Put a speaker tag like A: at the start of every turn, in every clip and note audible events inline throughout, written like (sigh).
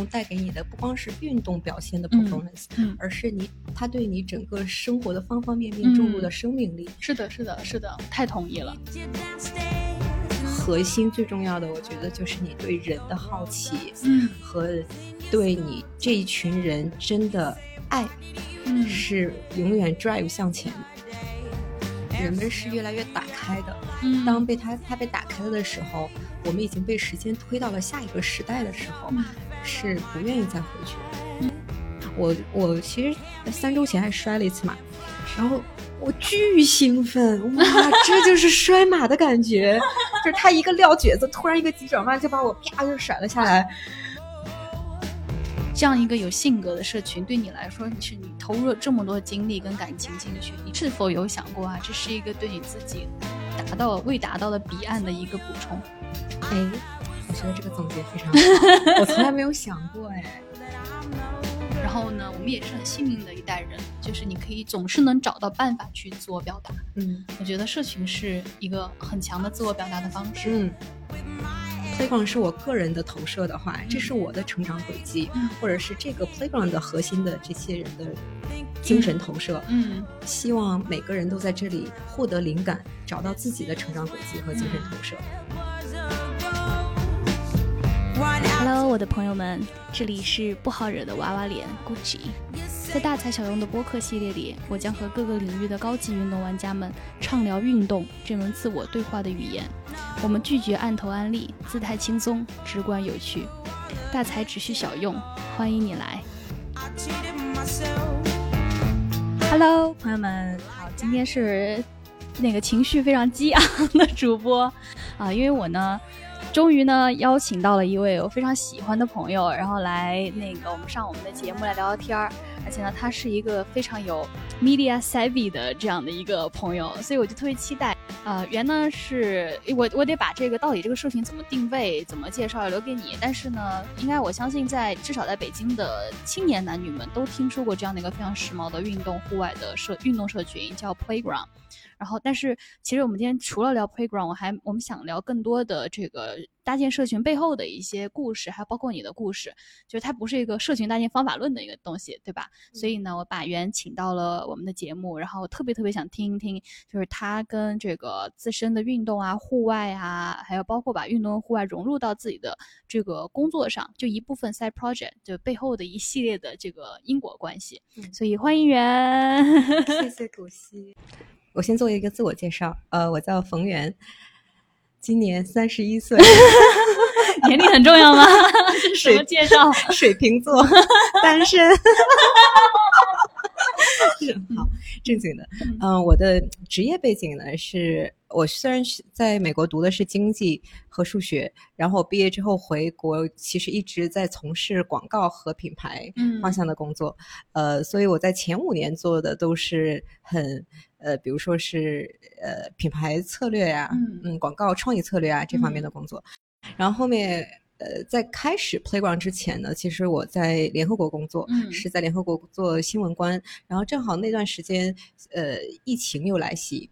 A: 动带给你的不光是运动表现的 performance，、
B: 嗯，
A: 而是你它对你整个生活的方方面面注入的生命力。
B: 是的，是的，是的，太同意了。
A: 核心最重要的，我觉得就是你对人的好奇
B: 嗯
A: 和对你这一群人真的爱，
B: 嗯
A: 是永远 drive 向前的。人们是越来越打开的，
B: 嗯
A: 当被他他被打开了的时候，我们已经被时间推到了下一个时代的时候，
B: 嗯
A: 是不愿意再回去的。我我其实三周前还摔了一次马，然后我巨兴奋，哇，这就是摔马的感觉，(laughs) 就是他一个撂蹶子，突然一个急转弯就把我啪就甩了下来。
B: 这样一个有性格的社群，对你来说，是你投入了这么多精力跟感情进去，你是否有想过啊，这是一个对你自己达到未达到的彼岸的一个补充？
A: 哎，我觉得这个总结非常好，我从来没有想过哎。(laughs)
B: 然后呢，我们也是很幸运的一代人，就是你可以总是能找到办法去自我表达。
A: 嗯
B: 我觉得社群是一个很强的自我表达的方式。
A: 嗯。Playground 是我个人的投射的话，这是我的成长轨迹，
B: 嗯
A: 或者是这个 Playground 的核心的这些人的精神投射。
B: 嗯
A: 希望每个人都在这里获得灵感，找到自己的成长轨迹和精神投射。
B: Hello，我的朋友们，这里是不好惹的娃娃脸 Gucci。在大材小用的播客系列里，我将和各个领域的高级运动玩家们畅聊运动这门自我对话的语言。我们拒绝按头安利，姿态轻松，直观有趣。大材只需小用，欢迎你来。Hello，朋友们好，今天是那个情绪非常激昂的主播啊，因为我呢。终于呢，邀请到了一位我非常喜欢的朋友，然后来那个我们上我们的节目来聊聊天儿。而且呢，他是一个非常有 media savvy 的这样的一个朋友，所以我就特别期待。呃，原呢是我我得把这个到底这个社群怎么定位、怎么介绍留给你。但是呢，应该我相信在至少在北京的青年男女们都听说过这样的一个非常时髦的运动户外的社运动社群，叫 Playground。然后，但是其实我们今天除了聊 Playground，我还我们想聊更多的这个搭建社群背后的一些故事，还有包括你的故事，就是它不是一个社群搭建方法论的一个东西，对吧？所以呢，我把袁请到了我们的节目，然后特别特别想听一听，就是他跟这个自身的运动啊、户外啊，还有包括把运动和户外融入到自己的这个工作上，就一部分 side project，就背后的一系列的这个因果关系。
A: 嗯
B: 所以欢迎袁。(laughs)
A: 谢谢古希。我先做一个自我介绍，呃，我叫冯源，今年三十一岁，(laughs)
B: 年龄很重要吗？(laughs) 什么介绍？
A: 水瓶座，单身。(laughs) 是好正经的，嗯、我的职业背景呢是，我虽然是在美国读的是经济和数学，然后我毕业之后回国，其实一直在从事广告和品牌
B: 嗯。
A: 方向的工作，呃，所以我在前五年做的都是很呃，比如说是呃品牌策略呀、
B: 嗯。
A: 嗯，广告创意策略啊这方面的工作，然后后面。呃，在开始 Playground 之前呢，其实我在联合国工作，
B: 嗯
A: 是在联合国做新闻官，然后正好那段时间，呃，疫情又来袭，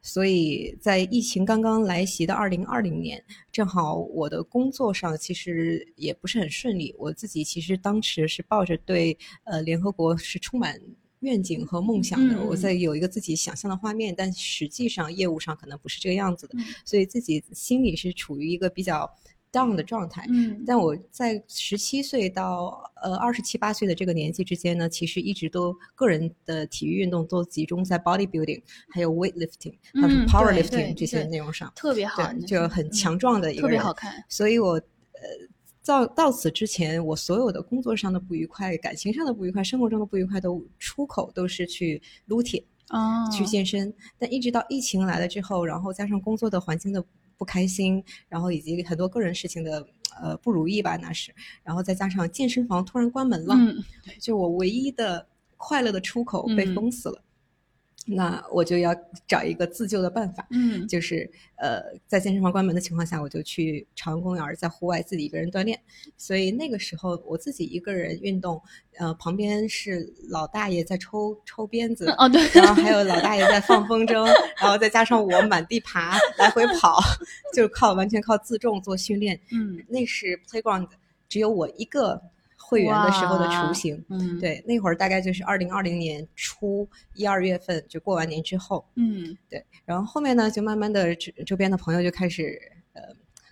A: 所以在疫情刚刚来袭的二零二零年，正好我的工作上其实也不是很顺利，我自己其实当时是抱着对呃联合国是充满。愿景和梦想的，
B: 嗯。
A: 我在有一个自己想象的画面，但实际上业务上可能不是这个样子的，
B: 嗯。
A: 所以自己心里是处于一个比较 down 的状态。
B: 嗯
A: 但我在十七岁到呃二十七八岁的这个年纪之间呢，其实一直都个人的体育运动都集中在 bodybuilding，还有 weightlifting，还有 powerlifting
B: 对
A: 这些内容上，
B: 特别好，
A: 对，就很强壮的一个
B: 特别
A: 人
B: 好看。
A: 所以我呃到到此之前，我所有的工作上的不愉快、感情上的不愉快、生活中的不愉快都出口都是去撸铁。
B: 哦，
A: 去健身，但一直到疫情来了之后，然后加上工作的环境的不开心，然后以及很多个人事情的呃不如意吧，那是，然后再加上健身房突然关门了，
B: 嗯
A: 就我唯一的快乐的出口被
B: 嗯。
A: 封死了，那我就要找一个自救的办法，
B: 嗯
A: 就是呃，在健身房关门的情况下，我就去朝阳公园在户外自己一个人锻炼。所以那个时候我自己一个人运动，呃，旁边是老大爷在抽抽鞭子，
B: 哦对，
A: 然后还有老大爷在放风筝，然后再加上我满地爬来回跑，就靠完全靠自重做训练。
B: 嗯
A: 那是 playground 只有我一个会员的时候的雏形。
B: 嗯，，
A: 对，那会儿大概就是二零二零年初一二月份，就过完年之后。
B: 嗯
A: 对，然后后面呢，就慢慢的周周边的朋友就开始呃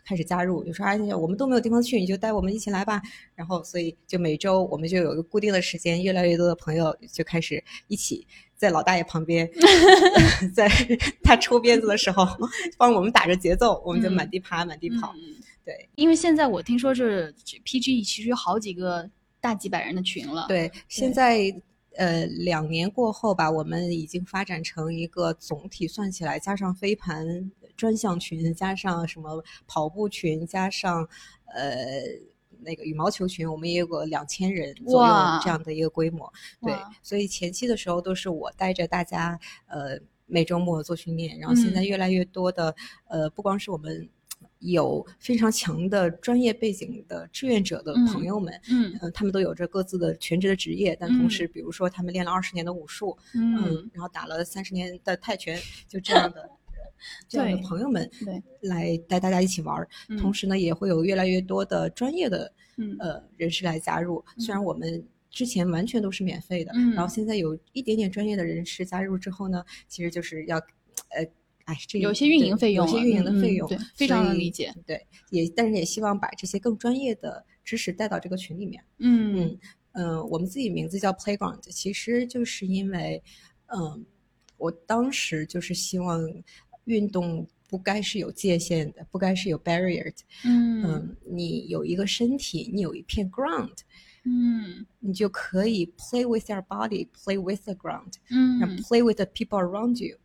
A: 开始加入，就说哎，我们都没有地方去，你就带我们一起来吧。然后所以就每周我们就有一个固定的时间，越来越多的朋友就开始一起在老大爷旁边，(laughs) 在他抽鞭子的时候帮我们打着节奏，我们就满地爬、满地跑。
B: 嗯
A: 对
B: 因为现在我听说是 PG 其实有好几个大几百人的群了。，
A: 对，现在。呃，两年过后吧，我们已经发展成一个总体算起来，加上飞盘专项群，加上什么跑步群，加上呃那个羽毛球群，我们也有个两千人左右这样的一个规模。对，所以前期的时候都是我带着大家呃每周末做训练，然后现在
B: 嗯
A: 越来越多的、呃不光是我们有非常强的专业背景的志愿者的
B: 嗯
A: 朋友们，
B: 嗯
A: 嗯，他们都有着各自的全职的职业，但同时，比如说他们练了二十年的武术，
B: 嗯，
A: 然后打了三十年的泰拳，就这样的这样的朋友们
B: 对，
A: 来带大家一起玩同时呢，也会有越来越多的专业的人士来加入。虽然我们之前完全都是免费的，
B: 嗯
A: 然后现在有一点点专业的人士加入之后呢，其实就是要呃。哎，这
B: 有些运营费用了
A: 有些运营的费用，
B: 对非常能理解。
A: 对，也但是也希望把这些更专业的知识带到这个群里面。
B: 嗯
A: 嗯呃，我们自己名字叫 Playground，其实就是因为，嗯、我当时就是希望运动不该是有界限的，不该是有 barrier 的。
B: 嗯
A: 嗯，你有一个身体，你有一片 ground，
B: 嗯
A: 你就可以 play with your body，play with the ground，然后
B: 嗯
A: play with the people around you。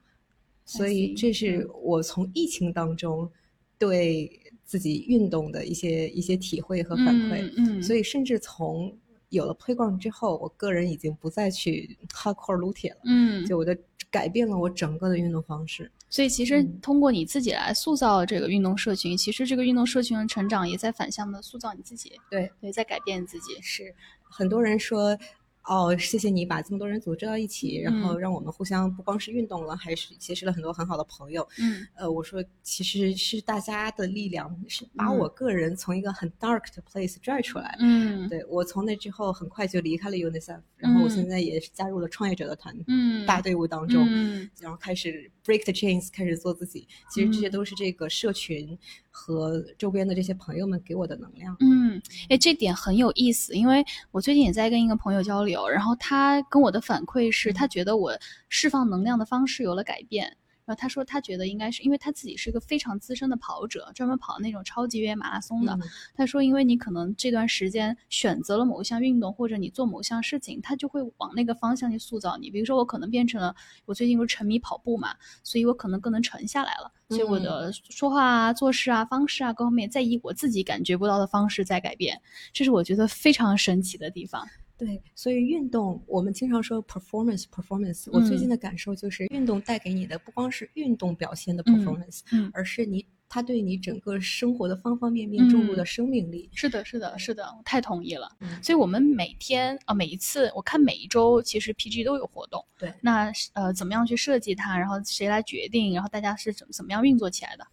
A: 所以这是
B: 嗯
A: 我从疫情当中对自己运动的一些一些体会和反馈。
B: 嗯，嗯
A: 所以甚至从有了 Playground 之后，我个人已经不再去 hardcore 撸铁了，
B: 嗯，
A: 就我的改变了我整个的运动方式。
B: 所以其实
A: 嗯
B: 通过你自己来塑造这个运动社群，其实这个运动社群的成长也在反向的塑造你自己，
A: 对，
B: 对，在改变自己。
A: 是很多人说。哦，谢谢你把这么多人组织到一起，然后
B: 嗯
A: 让我们互相不光是运动了，还是结识了很多很好的朋友。
B: 嗯
A: 呃，我说其实是大家的力量，是把
B: 嗯
A: 我个人从一个很 dark 的 place 拽出来。
B: 嗯
A: 对我从那之后很快就离开了 UNICEF，然后我
B: 嗯
A: 现在也是加入了创业者的团
B: 嗯，
A: 大队伍当中。
B: 嗯
A: 然后开始 break the chains，开始做自己。其实这些
B: 嗯
A: 都是这个社群和周边的这些朋友们给我的能量。
B: 嗯，哎，这点很有意思，因为我最近也在跟一个朋友交流，然后他跟我的反馈是，
A: 嗯
B: 他觉得我释放能量的方式有了改变。然后他说，他觉得应该是因为他自己是一个非常资深的跑者，专门跑那种超级越野马拉松的。
A: 嗯
B: 他说，因为你可能这段时间选择了某一项运动，或者你做某项事情，他就会往那个方向去塑造你。比如说，我可能变成了我最近不是沉迷跑步嘛，所以我可能更能沉下来了。所以我的说话啊、做事啊、方式啊各方面，在以我自己感觉不到的方式在改变，这是我觉得非常神奇的地方。
A: 对，所以运动我们经常说 performance performance。我最近的感受就是，运动带给你的不光是运动表现的
B: 嗯
A: performance，、
B: 嗯
A: 而是你它对你整个生活的方方面面注入的
B: 嗯
A: 生命力。
B: 是的，是的，是的，我太同意了。
A: 嗯
B: 所以我们每天啊、每一次，我看每一周，其实 PG 都有活动。
A: 对
B: 那呃，怎么样去设计它？然后谁来决定？然后大家是怎么怎么样运作起来的？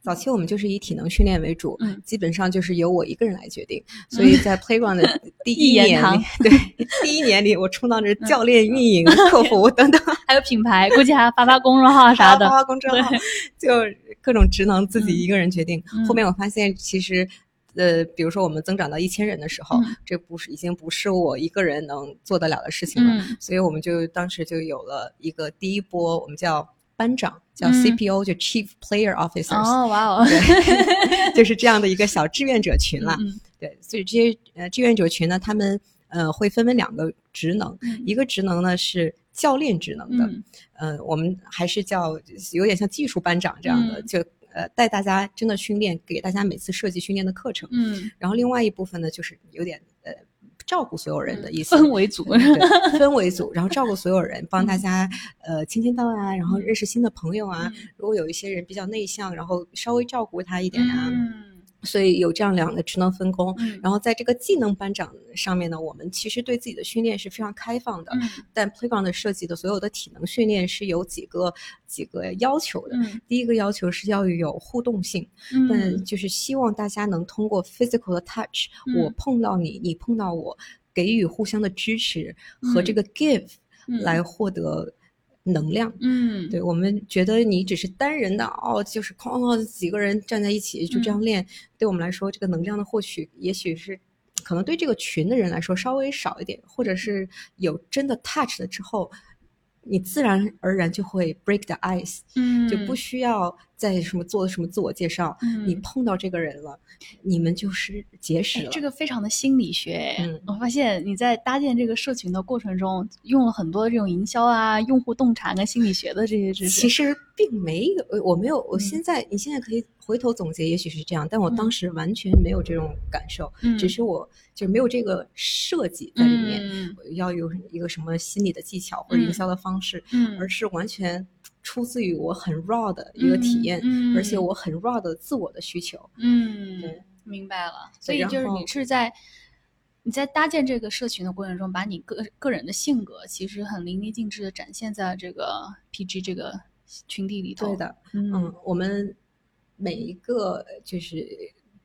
A: 早期我们就是以体能训练为主，
B: 嗯
A: 基本上就是由我一个人来决定。所以在 Playground 的第
B: 一
A: 年里，对第一年里，我充当着教练、运营、客服等等。
B: 还有品牌，估计还要发发公众号啥的
A: 发。发公众号，就各种职能自己一个人决定。
B: 嗯
A: 后面我发现，其实，呃，比如说我们增长到一千人的时候，
B: 嗯
A: 这不是已经不是我一个人能做得了的事情了。
B: 嗯
A: 所以我们就当时就有了一个第一波，我们叫班长，叫
B: 嗯。
A: CPO，、就 Chief Player Officers，、
B: 哦，哇哦，
A: 对，(laughs) 就是这样的一个小志愿者群啦。
B: 嗯
A: 对，所以这些呃志愿者群呢，他们呃会分为两个职能，
B: 嗯。
A: 一个职能呢是教练职能的，
B: 嗯。
A: 呃，我们还是叫有点像技术班长这样的，
B: 嗯。
A: 就呃带大家真的训练，给大家每次设计训练的课程。
B: 嗯，
A: 然后另外一部分呢，就是有点呃照顾所有人的意思，(laughs)
B: 氛围组。
A: 对氛围组，然后照顾所有人，帮大家呃签签到啊，然后认识新的朋友啊。
B: 嗯
A: 如果有一些人比较内向，然后稍微照顾他一点啊。
B: 嗯
A: 所以有这样两个职能分工。
B: 嗯
A: 然后在这个技能班长上面呢，我们其实对自己的训练是非常开放的。
B: 嗯
A: 但 Playground 的设计的所有的体能训练是有几个几个要求的。
B: 嗯
A: 第一个要求是要有互动性，
B: 嗯
A: 但就是希望大家能通过 physical 的 touch，、
B: 嗯
A: 我碰到你，你碰到我，给予互相的支持和这个 give
B: 嗯
A: 来获得能量。
B: 嗯。
A: 对我们觉得你只是单人的哦，就是哐哐几个人站在一起就这样练，对我们来说，这个能量的获取也许是可能对这个群的人来说稍微少一点，或者是有真的 touch 了之后，你自然而然就会 break the ice，、
B: 嗯。
A: 就不需要再什么做什么自我介绍，
B: 嗯。
A: 你碰到这个人了，你们就是结识了。
B: 哎这个非常的心理学。
A: 嗯。
B: 我发现你在搭建这个社群的过程中，用了很多这种营销啊、用户洞察跟心理学的这些知识。
A: 其实并没有，呃我没有，我
B: 嗯。
A: 现在、你现在可以回头总结，也许是这样，但我
B: 嗯。
A: 当时完全没有这种感受，
B: 嗯。
A: 只是我就没有这个设计在里面，
B: 嗯。
A: 要有一个什么心理的技巧或者营销的方式，
B: 嗯。
A: 而是完全出自于我很 raw 的一个体验，
B: 嗯嗯
A: 而且我很 raw 的自我的需求。
B: 嗯
A: 对，
B: 明白了。所以就是你是在你在搭建这个社群的过程中，把你个个人的性格其实很淋漓尽致的展现在这个 PG 这个群体里头。
A: 对，的，
B: 嗯
A: 嗯，我们每一个就是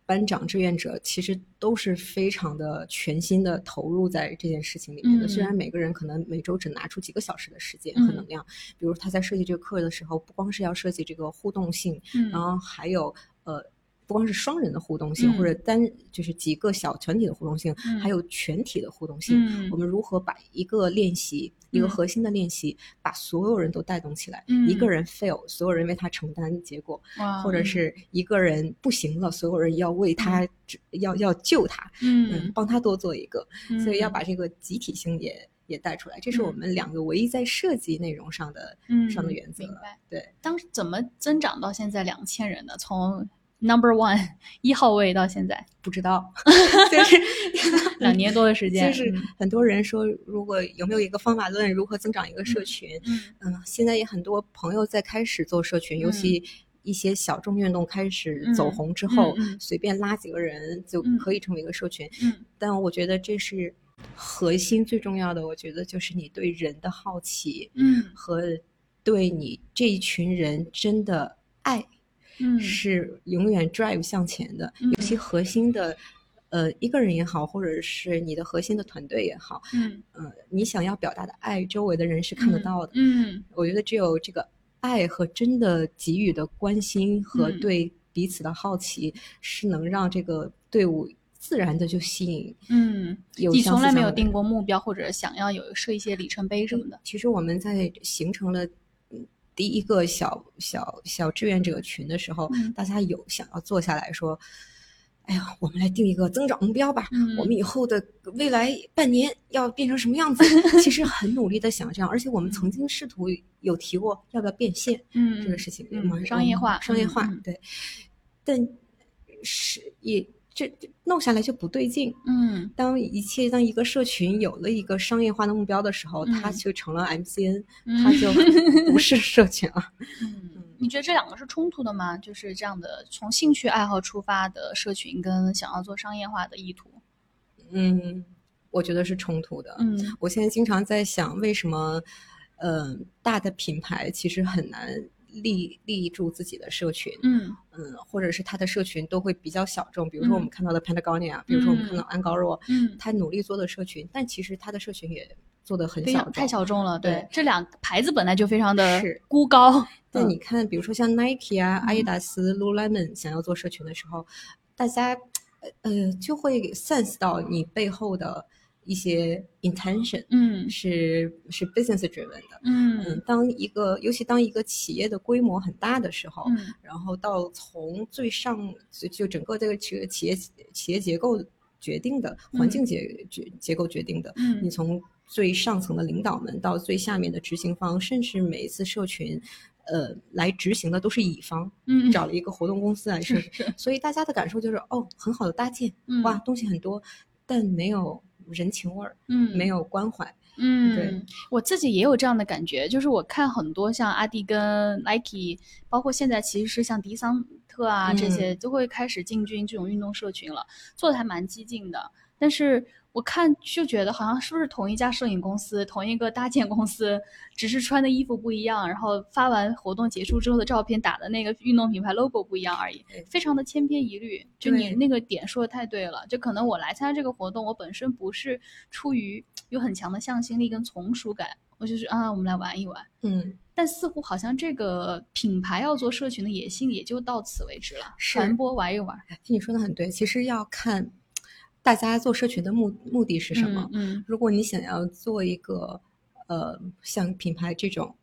A: 班长志愿者，其实都是非常的全心的投入在这件事情里面的。
B: 嗯
A: 虽然每个人可能每周只拿出几个小时的时间
B: 嗯
A: 和能量，比如他在设计这个课的时候，不光是要设计这个互动性，
B: 嗯
A: 然后还有呃。不光是双人的互动性，
B: 嗯
A: 或者单就是几个小团体的互动性，
B: 嗯
A: 还有全体的互动性。
B: 嗯
A: 我们如何把一个练习，一个
B: 嗯
A: 核心的练习，把所有人都带动起来？
B: 嗯
A: 一个人 fail，所有人为他承担结果，或者是一个人不行了，所有人要为他、要要救他，
B: 嗯，
A: 帮他多做一个，
B: 嗯
A: 所以要把这个集体性也也带出来。这是我
B: 嗯
A: 们两个唯一在设计内容上的、
B: 嗯
A: 上的原则
B: 明。白。
A: 对，
B: 当时怎么增长到现在两千人的？从 Number One (laughs) 一号位到现在
A: 不知道，(laughs) 就是 (laughs)
B: 两年多的时间，
A: 就是很多人说，如果有没有一个方法论，如何增长一个社群？
B: 嗯
A: 嗯，现在也很多朋友在开始做社群，尤其一些小众运动开始走红之后，
B: 嗯嗯嗯
A: 随便拉几个人就
B: 嗯
A: 可以成为一个社群。
B: 嗯
A: 但我觉得这是核心最重要的，我觉得就是你对人的好奇
B: 嗯
A: 和对你这一群人真的爱，
B: 嗯
A: 是永远 drive 向前的。
B: 嗯
A: 尤其核心的。呃，一个人也好，或者是你的核心的团队也好，
B: 嗯
A: 嗯、你想要表达的爱，周围的人是看得到的。
B: 嗯
A: 我觉得只有这个爱和真的给予的关心和
B: 嗯
A: 对彼此的好奇，是能让这个队伍自然的就吸引
B: 嗯，
A: 有
B: 从来没有定过目标，或者想要有设一些里程碑什么的。
A: 其实我们在形成了嗯第一个小小小志愿者群的时候，
B: 嗯
A: 大家有想要坐下来说。哎呀，我们来定一个增长目标吧。
B: 嗯
A: 我们以后的未来半年要变成什么样子？(laughs) 其实很努力的想这样，而且我们曾经试图有提过要不要变现。
B: 嗯
A: 这个事情，
B: 嗯商业化
A: 商业化，对，但是也这这弄下来就不对劲。
B: 嗯
A: 当一切当一个社群有了一个商业化的目标的时候，它
B: 嗯
A: 就成了 MCN，、
B: 嗯
A: 它就 (laughs) 不是社群了。
B: 嗯，你觉得这两个是冲突的吗？就是这样的从兴趣爱好出发的社群，跟想要做商业化的意图。
A: 嗯，我觉得是冲突的。
B: 嗯
A: 我现在经常在想，为什么，呃，大的品牌其实很难立立住自己的社群。
B: 嗯
A: 嗯，或者是他的社群都会比较小众，比如说我们
B: 嗯
A: 看到的 Patagonia，、比如说我们看到安高若，
B: 嗯，
A: 他努力做的社群，但其实他的社群也做的很小众，
B: 太小众了。对
A: 对，
B: 这两个牌子本来就非常的
A: 是
B: 孤高。(laughs) 嗯
A: 但你看，比如说像 Nike 啊、
B: 嗯
A: 阿迪达斯、Lululemon 想要做社群的时候，大家呃就会 sense 到你背后的一些 intention，
B: 嗯。
A: 是是 business driven 的。嗯。
B: 嗯，
A: 当一个尤其当一个企业的规模很大的时候，
B: 嗯。
A: 然后到从最上就就整个这个企企业企业结构决定的环境结结结构决定的，
B: 嗯。
A: 你从最上层的领导们到最下面的执行方，甚至每一次社群，呃，来执行的都是乙方，
B: 嗯。
A: 找了一个活动公司来设计，所以大家的感受就是哦，很好的搭建，
B: 嗯。
A: 哇，东西很多，但没有人情味儿，
B: 嗯。
A: 没有关怀，
B: 嗯，
A: 对，
B: 我自己也有这样的感觉，就是我看很多像阿迪跟 Nike，包括现在其实是像迪桑特啊这
A: 嗯。
B: 些都会开始进军这种运动社群了，做的还蛮激进的。但是我看就觉得好像是不是同一家摄影公司、同一个搭建公司，只是穿的衣服不一样，然后发完活动结束之后的照片打的那个运动品牌 logo 不一样而已
A: 对，
B: 非常的千篇一律。就你那个点说的太对了，就可能我来参加这个活动，我本身不是出于有很强的向心力跟从属感，我就是啊，我们来玩一玩。
A: 嗯，
B: 但似乎好像这个品牌要做社群的野心也就到此为止了，
A: 是
B: 传播玩一玩
A: 听你说的很对，其实要看大家做社群的目目的是什么。
B: 嗯
A: 如果你想要做一个呃像品牌这种。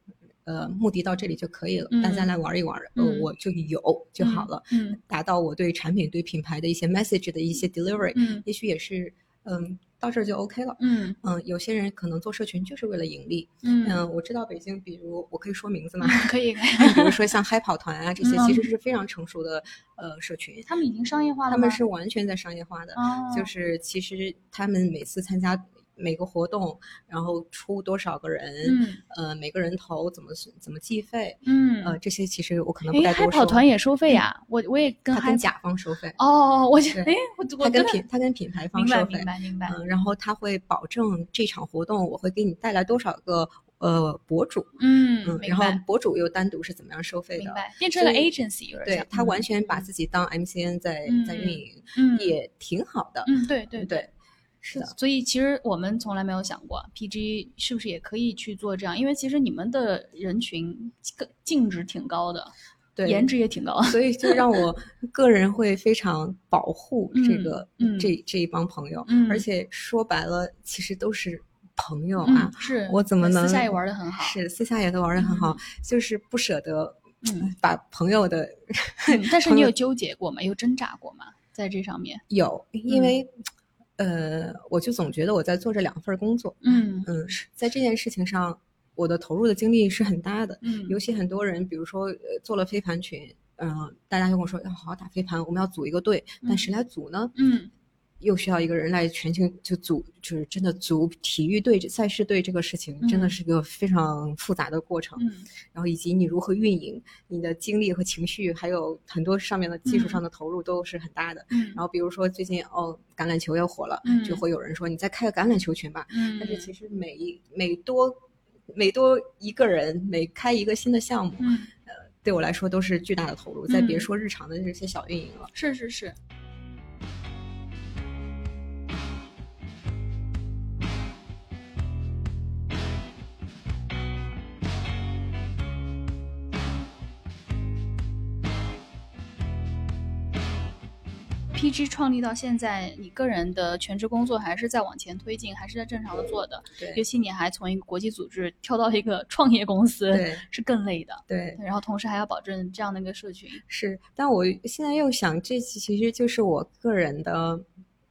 A: 呃，目的到这里就可以了，
B: 嗯
A: 大家来玩一玩，呃，
B: 嗯
A: 我就有就好了，
B: 嗯
A: 达到我对产品、对品牌的一些 message 的一些 delivery，、
B: 嗯
A: 也许也是，嗯，到这儿就 OK 了。
B: 嗯
A: 嗯，有些人可能做社群就是为了盈利。
B: 嗯
A: 嗯，我知道北京，比如我可以说名字吗？
B: 可以可以，(laughs)
A: 比如说像嗨跑团啊，这些
B: 嗯
A: 其实是非常成熟的呃社群，
B: 他们已经商业化了吗？
A: 他们是完全在商业化的，
B: 哦
A: 就是其实他们每次参加每个活动，然后出多少个人，
B: 嗯
A: 呃，每个人头怎么怎么计费，
B: 嗯
A: 呃，这些其实我可能不
B: 哎，嗨
A: 该多说。
B: 跑团也收费呀？我我也跟
A: 他跟甲方收费，
B: 哦，我觉
A: 得
B: 哎我我
A: 他跟品他跟品牌方收费
B: 明，白明白
A: 嗯，然后他会保证这场活动我会给你带来多少个呃博主，
B: 嗯
A: 嗯，然后博主又单独是怎么样收费的。
B: 明白，变成了 agency 有点
A: 对他完全把
B: 嗯
A: 自己当 MCN 在、在运营，
B: 嗯
A: 也挺好的。
B: 嗯对对
A: 对，是的，
B: 所以其实我们从来没有想过，PG 是不是也可以去做这样？因为其实你们的人群个净值挺高的，
A: 对，
B: 颜值也挺高。
A: 所以就让我 (laughs) 个人会非常保护这个、这这一帮朋友，
B: 嗯
A: 而且说白了，其实都是朋友
B: 嗯
A: 啊。，
B: 是
A: 我怎么能
B: 私下也玩的很好？
A: 是私下也都玩的很好，就是不舍得
B: 嗯
A: 把朋友的
B: 嗯，但是 (laughs) 你有纠结过吗？有挣扎过吗？在这上面？
A: 有，因为、呃，我就总觉得我在做这两份工作，
B: 嗯
A: 嗯，在这件事情上，我的投入的精力是很大的。
B: 嗯
A: 尤其很多人，比如说呃做了飞盘群，嗯、大家就跟我说要好好打飞盘，我们要组一个队，但谁来组呢？
B: 嗯
A: 又需要一个人来全情就组，就是真的组体育队、赛事队这个事情，真的
B: 嗯
A: 是个非常复杂的过程。
B: 嗯
A: 然后以及你如何运营，你的精力和情绪，还有很多上面的技术
B: 嗯
A: 上的投入都是很大的。
B: 嗯
A: 然后比如说最近哦，橄榄球要火了，
B: 嗯
A: 就会有人说你再开个橄榄球群吧。
B: 嗯，
A: 但是其实每一每多每多一个人，每开一个新的项目，
B: 嗯
A: 对我来说都是巨大的投入。再别
B: 嗯
A: 说日常的这些小运营了。
B: 是是是。PG 创立到现在，你个人的全职工作还是在往前推进，还是在正常的做的。
A: 对尤
B: 其你还从一个国际组织跳到一个 (laughs) 创业公司，
A: 对
B: 是更累的。
A: 对，
B: 然后同时还要保证这样的一个社群。
A: 是。但我现在又想，这其实就是我个人的，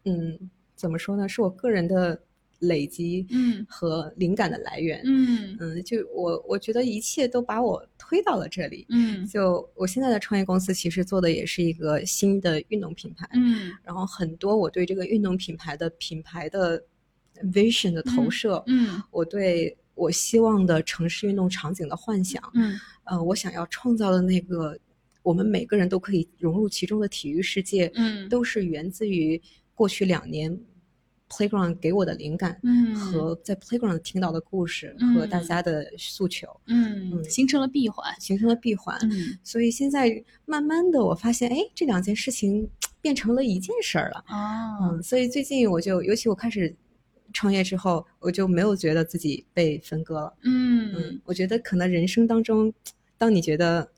A: 嗯，怎么说呢？是我个人的累积，
B: 嗯。
A: 和灵感的来源。
B: 嗯。
A: 嗯，就我我觉得一切都把我推到了这里。
B: 嗯。
A: 就我现在的创业公司，其实做的也是一个新的运动品牌。
B: 嗯。
A: 然后很多我对这个运动品牌的品牌的 vision 的投射，
B: 嗯。
A: 我对我希望的城市运动场景的幻想，
B: 嗯。
A: 呃，我想要创造的那个我们每个人都可以融入其中的体育世界，
B: 嗯。
A: 都是源自于过去两年 Playground 给我的灵感。
B: 嗯
A: 和在 Playground 听到的故事和大
B: 嗯
A: 家的诉求，
B: 嗯
A: 嗯
B: 形成了闭环。
A: 形成了闭环。
B: 嗯
A: 所以现在慢慢的，我发现，哎，这两件事情变成了一件事儿了。
B: 哦
A: 嗯，所以最近我就，尤其我开始创业之后，我就没有觉得自己被分割了。
B: 嗯
A: 嗯，我觉得可能人生当中，当你觉得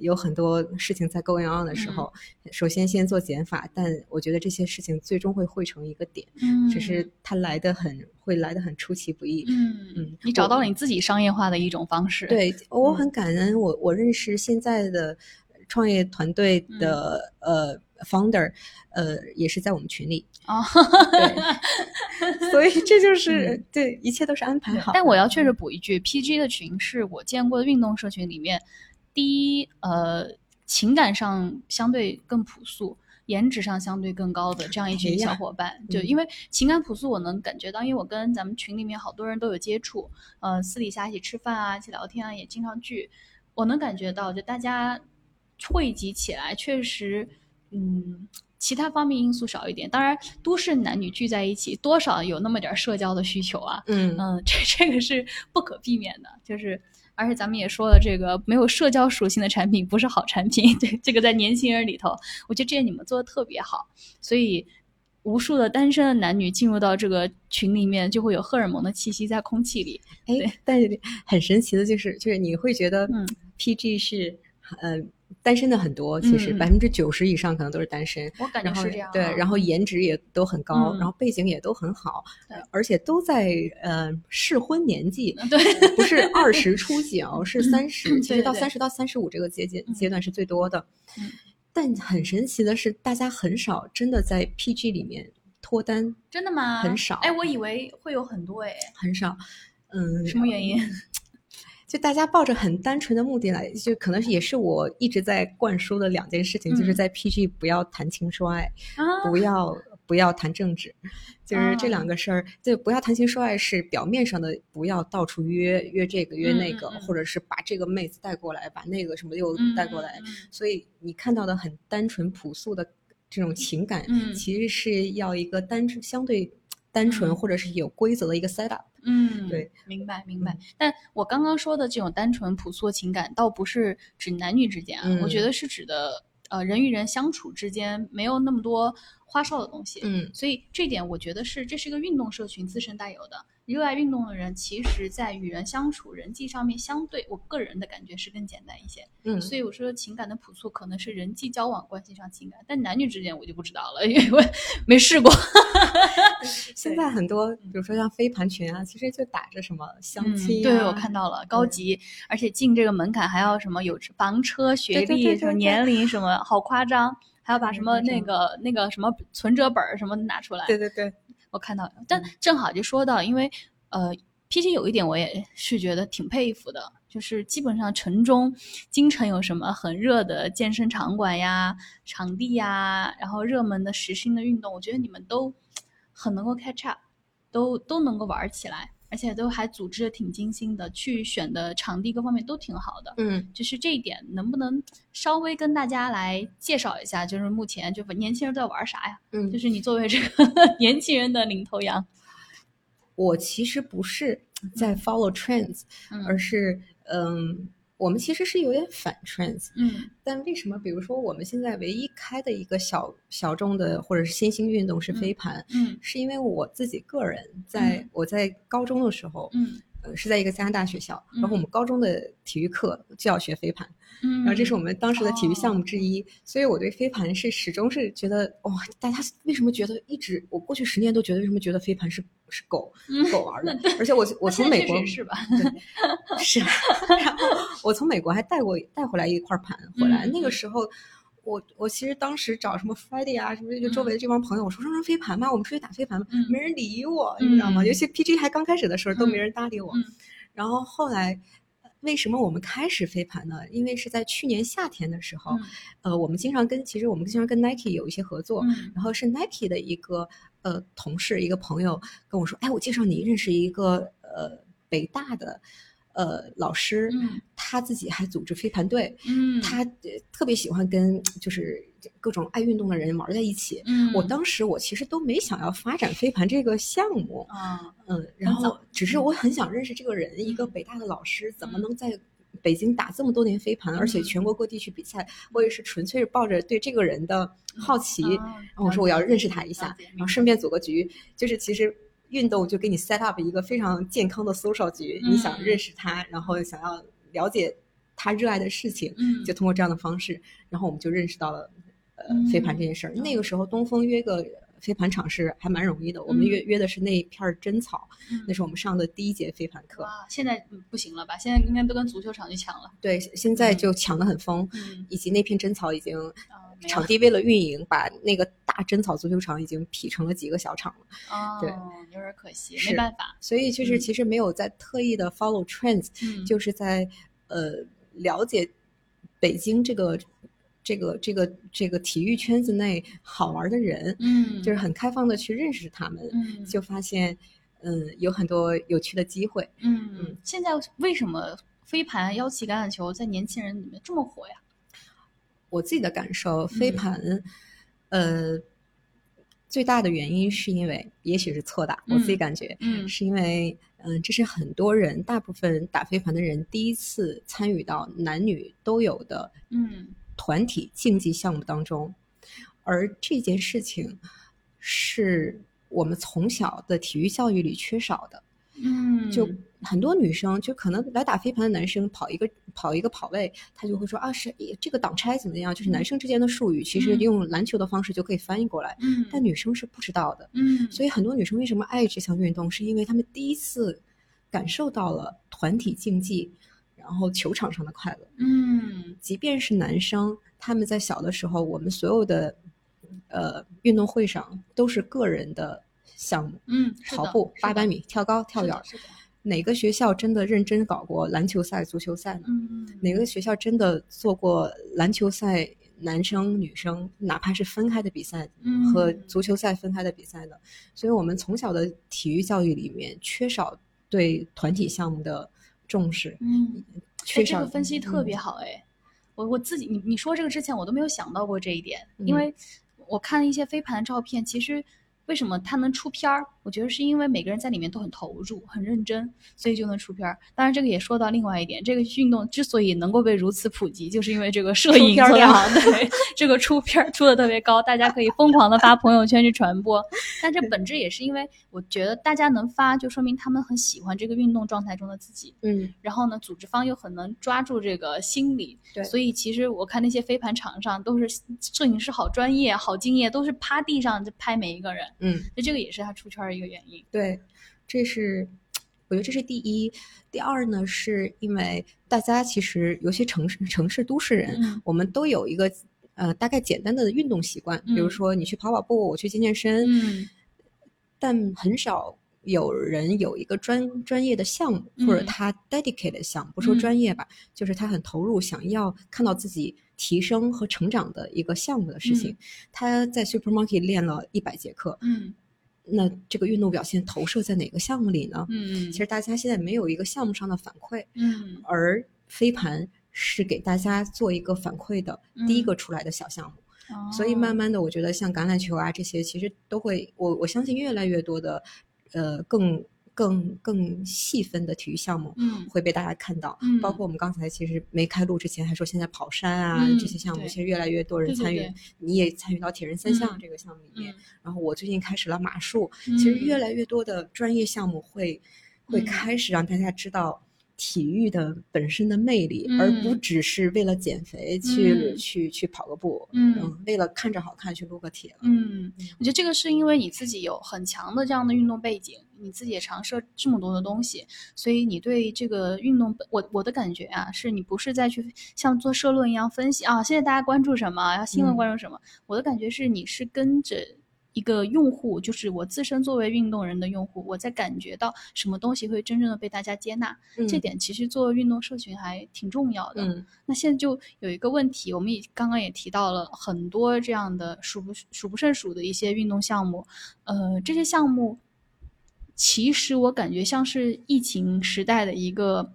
A: 有很多事情在 going on 的时候，首先先做减法，但我觉得这些事情最终会汇成一个点，
B: 嗯
A: 只是它来的很会来的很出其不意。
B: 嗯
A: 嗯
B: 你找到了你自己商业化的一种方式。，
A: 对我
B: 嗯
A: 很感恩我，我认识现在的创业团队的、呃 founder，呃，也是在我们群里，
B: 哦，
A: 对，(laughs) 所以这就是、对，一切都是安排好。
B: 但我要确实补一句，PG 的群是我见过的运动社群里面，第一，呃，情感上相对更朴素。颜值上相对更高的这样一群小伙伴，就
A: 嗯
B: 因为情感朴素，我能感觉到，因为我跟咱们群里面好多人都有接触，呃，私底下一起吃饭啊，一起聊天啊，也经常聚，我能感觉到，就大家汇集起来，确实，嗯，其他方面因素少一点。当然，都市男女聚在一起，多少有那么点儿社交的需求啊。
A: 嗯
B: 嗯，这这个是不可避免的，就是。而且咱们也说了，这个没有社交属性的产品不是好产品。(laughs) 对，这个在年轻人里头，我觉得这点你们做的特别好。所以，无数的单身的男女进入到这个群里面，就会有荷尔蒙的气息在空气里。
A: 哎，但是很神奇的就是，就是你会觉得
B: 嗯
A: ，PG 是呃单身的很多，其实
B: 嗯
A: 百分之九十以上可能都是单身。
B: 我感觉是这样啊。
A: 对，然后颜值也都很高，
B: 嗯
A: 然后背景也都很好
B: 对，
A: 而且都在呃适婚年纪，
B: 嗯对，
A: 不是二十出头，是三十，
B: 嗯 (laughs)
A: 其实到三十到三十五这个阶阶
B: 嗯
A: 阶段是最多的。
B: 嗯
A: 但很神奇的是，大家很少真的在 PG 里面脱单，
B: 真的吗？
A: 很少
B: 哎，我以为会有很多哎，
A: 很少。嗯，
B: 什么原因？(laughs)
A: 就大家抱着很单纯的目的来，就可能也是我一直在灌输的两件事情，就是
B: 嗯。
A: 在 PG 不要谈情说爱，
B: 啊，
A: 不要不要谈政治，就是这
B: 啊。
A: 两个事儿。就不要谈情说爱是表面上的，不要到处约约这个约那个，或者是把这个妹子带过来，把那个什么又
B: 嗯
A: 带过来。所以你看到的很单纯朴素的这种情感，
B: 嗯。
A: 其实是要一个单纯相对单纯、
B: 嗯
A: 或者是有规则的一个 set up。
B: 嗯，
A: 对，
B: 明白明白。但我刚刚说的这种单纯朴素的情感，倒不是指男女之间啊，我觉
A: 嗯
B: 得是指的呃人与人相处之间没有那么多花哨的东西。
A: 嗯
B: 所以这点我觉得是这是一个运动社群自身带有的。热爱运动的人，其实在与人相处、人际上面，相对我个人的感觉是更简单一些。
A: 嗯，
B: 所以我说情感的朴素可能是人际交往关系上情感，但男女之间我就不知道了，因为我 (laughs) 没试过。(laughs)
A: 现在很多，比如说像飞盘群啊，其实就打着什么相
B: 嗯
A: 亲、啊
B: 对我看到了高级，而且进这个门槛还要什么有房车、学历、什么年龄什么，好夸张，还要把什么那个那个什么存折本儿什么拿出来。
A: 对对对，
B: 我看到了，但
A: 嗯。
B: 正好就说到，因为呃，PG 有一点我也是觉得挺佩服的，就是基本上城中京城有什么很热的健身场馆呀、场地呀，然后热门的时兴的运动，我觉得你们都很能够 catch up，都都能够玩起来，而且都还组织的挺精心的，去选的场地各方面都挺好的。
A: 嗯
B: 就是这一点，能不能稍微跟大家来介绍一下？就是目前就年轻人都在玩啥呀？
A: 嗯，
B: 就是你作为这个 (laughs) 年轻人的领头羊，
A: 我其实不是在 follow trends，、
B: 嗯
A: 而是嗯，我们其实是有点反 trends。
B: 嗯
A: 但为什么？比如说我们现在唯一开的一个小小众的或者是新兴运动是飞盘，
B: 嗯
A: 是因为我自己个人在、
B: 嗯
A: 我在高中的时候，
B: 嗯
A: 呃，是在一个加拿大学校，然后我
B: 嗯
A: 们高中的体育课就要学飞盘，
B: 嗯，
A: 然后这是我们当时的体育项
B: 哦
A: 目之一，所以我对飞盘是始终是觉得哇，大家为什么觉得一直我过去十年都觉得为什么觉得飞盘是是狗、
B: 嗯
A: 狗玩的，(laughs) 而且我我从美国
B: 是吧？
A: 对是，(laughs) 然后我从美国还带过带回来一块盘回来，
B: 嗯
A: 那个时候。我我其实当时找什么 Friday 啊，什么就周围的这帮朋友，我说让人飞盘吧，我们出去打飞盘吧，
B: 嗯
A: 没人理我，你知道吗？
B: 嗯
A: 尤其 PG 还刚开始的时候，都没
B: 嗯
A: 人搭理我。
B: 嗯
A: 然后后来，为什么我们开始飞盘呢？因为是在去年夏天的时候，
B: 嗯
A: 呃，我们经常跟其实我们经常跟 Nike 有一些合作，
B: 嗯
A: 然后是 Nike 的一个呃同事一个朋友跟我说，哎，我介绍你认识一个呃北大的呃老师，
B: 嗯
A: 他自己还组织飞盘队，
B: 嗯，
A: 他呃特别喜欢跟就是各种爱运动的人玩在一起。
B: 嗯
A: 我当时我其实都没想要发展飞盘这个项目，
B: 啊
A: 嗯，然后只是我很想认识这个人，一个
B: 嗯
A: 北大的老师怎么
B: 嗯
A: 能在北京打这么多年飞盘，而且
B: 嗯
A: 全国各地去比赛，我也是纯粹是抱着对这个人的好奇，
B: 啊
A: 然后我说我要认识他一下，然后顺便组个局，就是其实。运动就给你 set up 一个非常健康的 social 局，你想
B: 嗯
A: 认识他，然后想要了解他热爱的事情，
B: 嗯
A: 就通过这样的方式，然后我们就认识到了呃
B: 嗯
A: 飞盘这件事儿。那个时候东风约个飞盘场是还蛮容易的，我
B: 嗯
A: 们约约的是那一片儿真草，
B: 嗯
A: 那是我们上的第一节飞盘课。
B: 哇，现在嗯不行了吧？现在应该都跟足球场去抢了。
A: 对，现在就抢得很疯，
B: 嗯
A: 以及那片真草已经场地为了运营，把那个大真草足球场已经劈成了几个小场了。
B: 哦，
A: 对
B: 有点可惜，没办法。
A: 所以就是
B: 嗯
A: 其实没有在特意的 follow trends，、
B: 嗯，
A: 就是在呃了解北京这个这个这个这个体育圈子内好玩的人，
B: 嗯，
A: 就是很开放的去认识他们，
B: 嗯
A: 就发现嗯有很多有趣的机会。
B: 嗯，现在为什么飞盘、腰旗橄榄球在年轻人里面这么火呀？
A: 我自己的感受，飞盘，呃，最大的原因是因为，也许是错的，我自己感觉，
B: 嗯。
A: 是因为，嗯、这是很多人，大部分打飞盘的人第一次参与到男女都有的
B: 嗯。
A: 团体竞技项目当中，而这件事情是我们从小的体育教育里缺少的。
B: 嗯，
A: 就很多女生，就可能来打飞盘的男生跑一个跑一个跑位，他就会说啊，是这个挡拆怎么样？就是男生之间的术语，其实
B: 嗯
A: 用篮球的方式就可以翻译过来，
B: 嗯，
A: 但女生是不知道的。
B: 嗯，
A: 所以很多女生为什么爱这项运动，是因为她们第一次感受到了团体竞技，然后球场上的快乐。
B: 嗯
A: 即便是男生，他们在小的时候，我们所有的呃运动会上都是个人的项目，
B: 嗯，
A: 跑步、八百米、跳高、跳远
B: 是的。是的
A: 哪个学校真的认真搞过篮球赛、足球赛呢？
B: 嗯
A: 哪个学校真的做过篮球赛，男生、女生，哪怕是分开的比赛
B: 嗯
A: 和足球赛分开的比赛呢？所以我们从小的体育教育里面缺少对团体项目的重视，
B: 嗯，
A: 缺少
B: 哎这个分析特别
A: 嗯
B: 好哎，我我自己你你说这个之前我都没有想到过这一点，
A: 嗯
B: 因为我看一些飞盘的照片，其实为什么它能出片儿？我觉得是因为每个人在里面都很投入、很认真，所以就能出片儿。当然，这个也说到另外一点，这个运动之所以能够被如此普及，就是因为这个摄影好，对这个出片儿出的特别高，大家可以疯狂的发朋友圈去传播。但这本质也是因为我觉得大家能发，就说明他们很喜欢这个运动状态中的自己。
A: 嗯，
B: 然后呢，组织方又很能抓住这个心理，
A: 对
B: 所以其实我看那些飞盘场上都是摄影师好专业、好敬业，都是趴地上就拍每一个人，
A: 嗯，
B: 所以这个也是他出圈一个原因。
A: 对，这是我觉得这是第一。第二呢，是因为大家其实尤其城市城市都市人，
B: 嗯。
A: 我们都有一个呃大概简单的运动习惯，比如
B: 嗯。
A: 说你去跑跑步，我去健健身，
B: 嗯。
A: 但很少有人有一个专专业的项目，或者
B: 嗯。
A: 他 dedicate 的项目，不说
B: 嗯。
A: 专业吧，就是他很投入，想要看到自己提升和成长的一个项目的事情。
B: 嗯
A: 他在 Supermonkey 练了一百节课，
B: 嗯
A: 那这个运动表现投射在哪个项目里呢？
B: 嗯
A: 其实大家现在没有一个项目上的反馈，
B: 嗯
A: 而飞盘是给大家做一个反馈的第一个出来的小项目。所以慢
B: 慢
A: 慢的，我觉得像橄榄球啊这些，其实都会，我我相信越来越多的，呃，更更更细分的体育项目
B: 嗯
A: 会被大家看到。
B: 嗯
A: 包括我们刚才其实没开录之前还说，现在跑山啊、
B: 嗯
A: 这些项目，
B: 对
A: 其实越来越多人参与。
B: 对
A: 你也参与到铁人三项
B: 嗯
A: 这个项目里面。
B: 嗯
A: 然后我最近开始了马术，其实越来越多的专业项目会会
B: 嗯
A: 开始让大家知道。体育的本身的魅力，而不
B: 嗯
A: 只是为了减肥去、
B: 嗯
A: 去去跑个步，
B: 嗯
A: 为了看着好看去撸个铁了。
B: 嗯，我觉得这个是因为你自己有很强的这样的运动背景，你自己也尝试了这么多的东西，所以你对这个运动本，我我的感觉啊，是你不是在去像做社论一样分析啊，现在大家关注什么，然后新闻
A: 嗯
B: 关注什么，我的感觉是你是跟着。一个用户就是我自身作为运动人的用户，我在感觉到什么东西会真正的被大家接纳，这
A: 嗯
B: 点其实做运动社群还挺重要的。
A: 嗯
B: 那现在就有一个问题，我们也刚刚也提到了很多这样的数不数不胜数的一些运动项目，呃，这些项目其实我感觉像是疫情时代的一个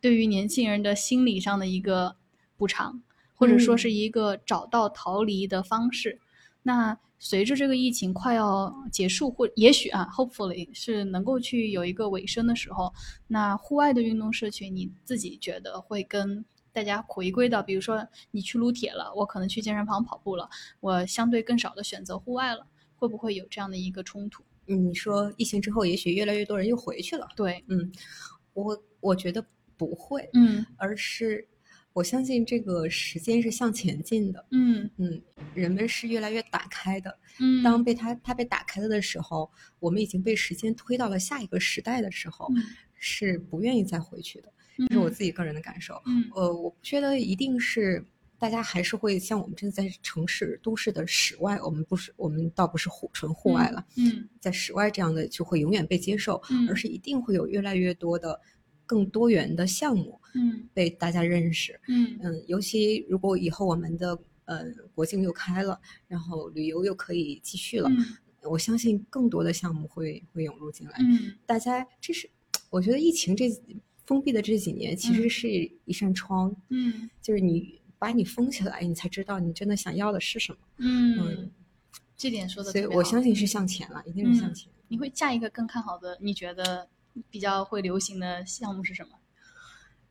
B: 对于年轻人的心理上的一个补偿，或者说
A: 嗯
B: 是一个找到逃离的方式。那随着这个疫情快要结束，或也许啊，hopefully 是能够去有一个尾声的时候，那户外的运动社群，你自己觉得会跟大家回归到，比如说你去撸铁了，我可能去健身房跑步了，我相对更少的选择户外了，会不会有这样的一个冲突？
A: 嗯，你说疫情之后，也许越来越多人又回去了。
B: 对，
A: 嗯，我我觉得不会，
B: 嗯
A: 而是我相信这个时间是向前进的。
B: 嗯
A: 嗯，人们是越来越打开的。
B: 嗯，
A: 当被他他被打开了的时候，我们已经被时间推到了下一个时代的时候，
B: 嗯
A: 是不愿意再回去的。这是我自己个人的感受。
B: 嗯
A: 呃，我不觉得一定是大家还是会像我们正在城市都市的室外，我们不是我们倒不是户纯户外了，
B: 嗯
A: 在室外这样的就会永远被接受，
B: 嗯
A: 而是一定会有越来越多的更多元的项目
B: 嗯
A: 被大家认识。
B: 嗯
A: 嗯，尤其如果以后我们的呃国境又开了，然后旅游又可以继续了，
B: 嗯
A: 我相信更多的项目会会涌入进来。
B: 嗯
A: 大家这是我觉得疫情这封闭的这几年其实
B: 嗯
A: 是一扇窗，
B: 嗯
A: 就是你把你封起来，你才知道你真的想要的是什么。
B: 嗯，这点说的
A: 所以我相信是向前了，一定是向前。
B: 你会下一个更看好的？你觉得比较会流行的项目是什么？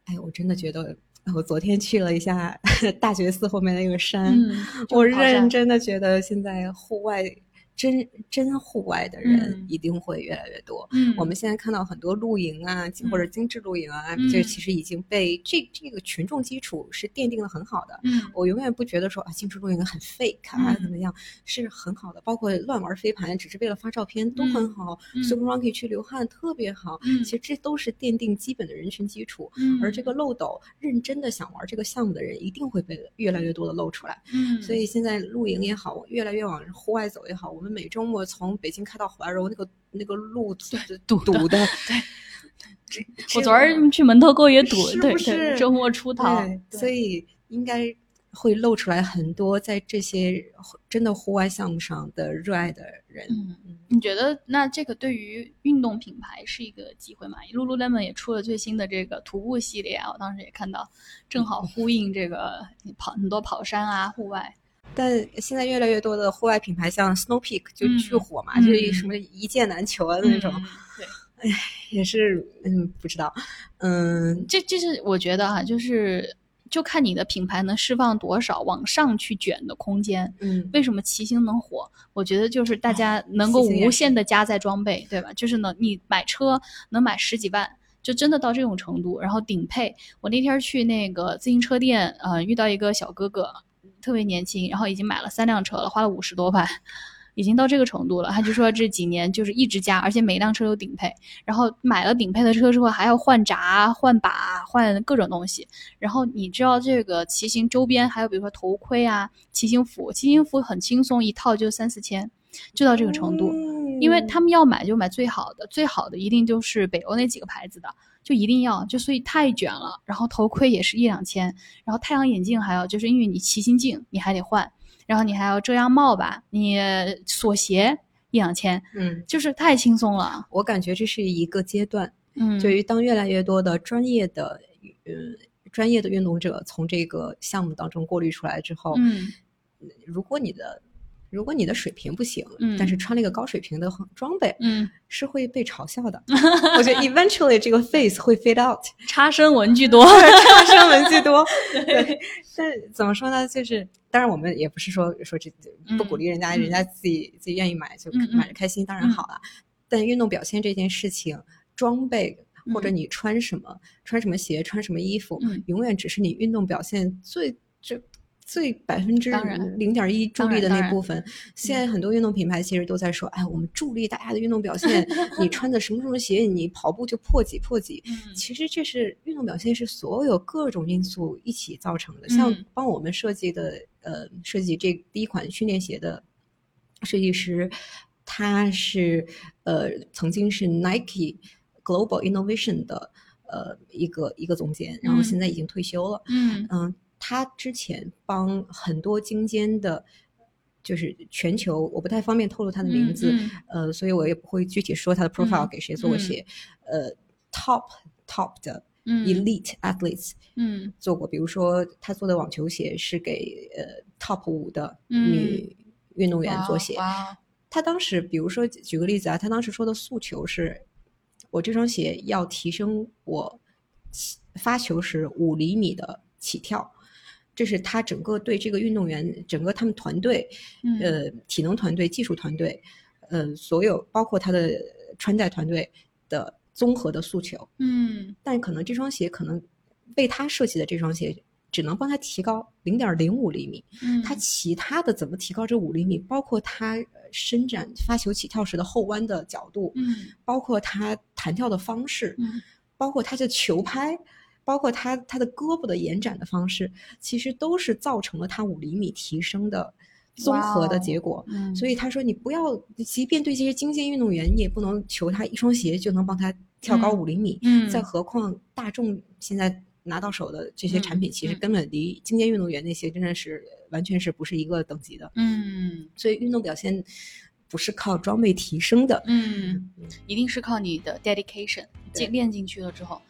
A: 哎，我真的觉得，我昨天去了一下 (laughs) 大觉寺后面那个山，
B: 嗯
A: 我认真的觉得现在户外。真真户外的人一定会越来越多。
B: 嗯，
A: 我们现在看到很多露营啊，或者精致露营啊，
B: 嗯、
A: 这其实已经被这这个群众基础是奠定的很好的。
B: 嗯，
A: 我永远不觉得说啊，精致露营很 fake 啊，怎么样是很好的。包括乱玩飞盘，只是为了发照片都很好。Super Monkey 去流汗特别好。
B: 嗯，
A: 其实这都是奠定基本的人群基础。
B: 嗯，
A: 而这个漏斗，认真的想玩这个项目的人，一定会被越来越多的露出来。
B: 嗯，
A: 所以现在露营也好，越来越往户外走也好，我们每周末从从北京开到怀柔，那个那个路堵
B: 堵
A: 的，
B: 对。我昨儿去门头沟也堵，
A: 是
B: 对对，周末出逃，
A: 所以应该会露出来很多在这些真的户外项目上的热爱的人。
B: 嗯，你觉得那这个对于运动品牌是一个机会吗？Lululemon 也出了最新的这个徒步系列啊，我当时也看到，正好呼应这个跑很多跑山啊，户外。
A: 但现在越来越多的户外品牌，像 Snow Peak 就巨火嘛，
B: 嗯、
A: 就是什么一箭难求啊那种。
B: 嗯、对，
A: 哎，也是，嗯，不知道，嗯，
B: 这这是我觉得哈、啊，就是就看你的品牌能释放多少往上去卷的空间。
A: 嗯，
B: 为什么骑行能火？我觉得就是大家能够无限的加载装备，对吧？就是能你买车能买十几万。就真的到这种程度，然后顶配。我那天去那个自行车店，呃，遇到一个小哥哥。特别年轻，然后已经买了三辆车了，花了五十多万，已经到这个程度了。他就说这几年就是一直加，而且每辆车都顶配。然后买了顶配的车之后，还要换闸、换把、换各种东西。然后你知道这个骑行周边还有比如说头盔啊、骑行服，骑行服很轻松，一套就三四千，就到这个程度。因为他们要买就买最好的，最好的一定就是北欧那几个牌子的。就一定要，就所以太卷了。然后头盔也是一两千，然后太阳眼镜还要，就是因为你骑行镜你还得换，然后你还要遮阳帽吧，你锁鞋一两千，
A: 嗯，
B: 就是太轻松了。
A: 我感觉这是一个阶段，
B: 嗯，
A: 对于当越来越多的专业的呃专业的运动者从这个项目当中过滤出来之后，
B: 嗯，
A: 如果你的如果你的水平不行，
B: 嗯，
A: 但是穿了一个高水平的装备，
B: 嗯，
A: 是会被嘲笑的。(laughs) 我觉得 eventually 这个 face 会 fade out，(laughs)
B: 差生文具多，(laughs)
A: 差生文具多。对，但怎么说呢？就是当然我们也不是说说这不鼓励人家，
B: 嗯、
A: 人家自己自己愿意买就买着开心，当然好了。但运动表现这件事情，装备或者你穿什么、穿什么鞋、穿什么衣服，
B: 嗯
A: 永远只是你运动表现最最。最百分之零点一助力的那部分，现在很多运动品牌其实都在说：“哎，我们助力大家的运动表 (laughs) 现。你穿的什么什么鞋，你跑步就破几破几。
B: 嗯”
A: 其实这是运动表现是所有各种因素一起造成的。
B: 嗯、
A: 像帮我们设计的呃设计这第一款训练鞋的设计师，他是呃曾经是 Nike Global Innovation 的呃一个一个总监，然后现在已经退休了。
B: 嗯
A: 嗯。他之前帮很多精尖的，就是全球，我不太方便透露他的名字，
B: 嗯。
A: 呃，所以我也不会具体说他的 profile
B: 嗯
A: 给谁做过鞋，呃，top top 的 elite athletes，
B: 嗯，
A: 做过，比如说他做的网球鞋是给呃 top 五的
B: 嗯。
A: 女运动员做鞋，
B: 哇，
A: 他当时，比如说举个例子啊，他当时说的诉求是，我这双鞋要提升我发球时五厘米的起跳。这是他整个对这个运动员，整个他们团队，
B: 嗯
A: 呃，体能团队、技术团队，呃，所有包括他的穿戴团队的综合的诉求。
B: 嗯
A: 但可能这双鞋可能为他设计的这双鞋只能帮他提高零点零五厘米，
B: 嗯，
A: 他其他的怎么提高这五厘米？包括他伸展发球起跳时的后弯的角度，
B: 嗯
A: 包括他弹跳的方式，
B: 嗯
A: 包括他的球拍。包括他他的胳膊的延展的方式，其实都是造成了他五厘米提升的综合的结果。
B: 嗯，
A: 所以他说，你不要，即便对这些精尖运动员，你也不能求他一双鞋就能帮他跳高五厘米。
B: 嗯，
A: 再何况大众现在拿到手的这些产品，
B: 嗯
A: 其实根本离精尖运动员那些真的是完全是不是一个等级的。
B: 嗯
A: 所以运动表现不是靠装备提升的。
B: 嗯，一定是靠你的 dedication 进练进去了之后。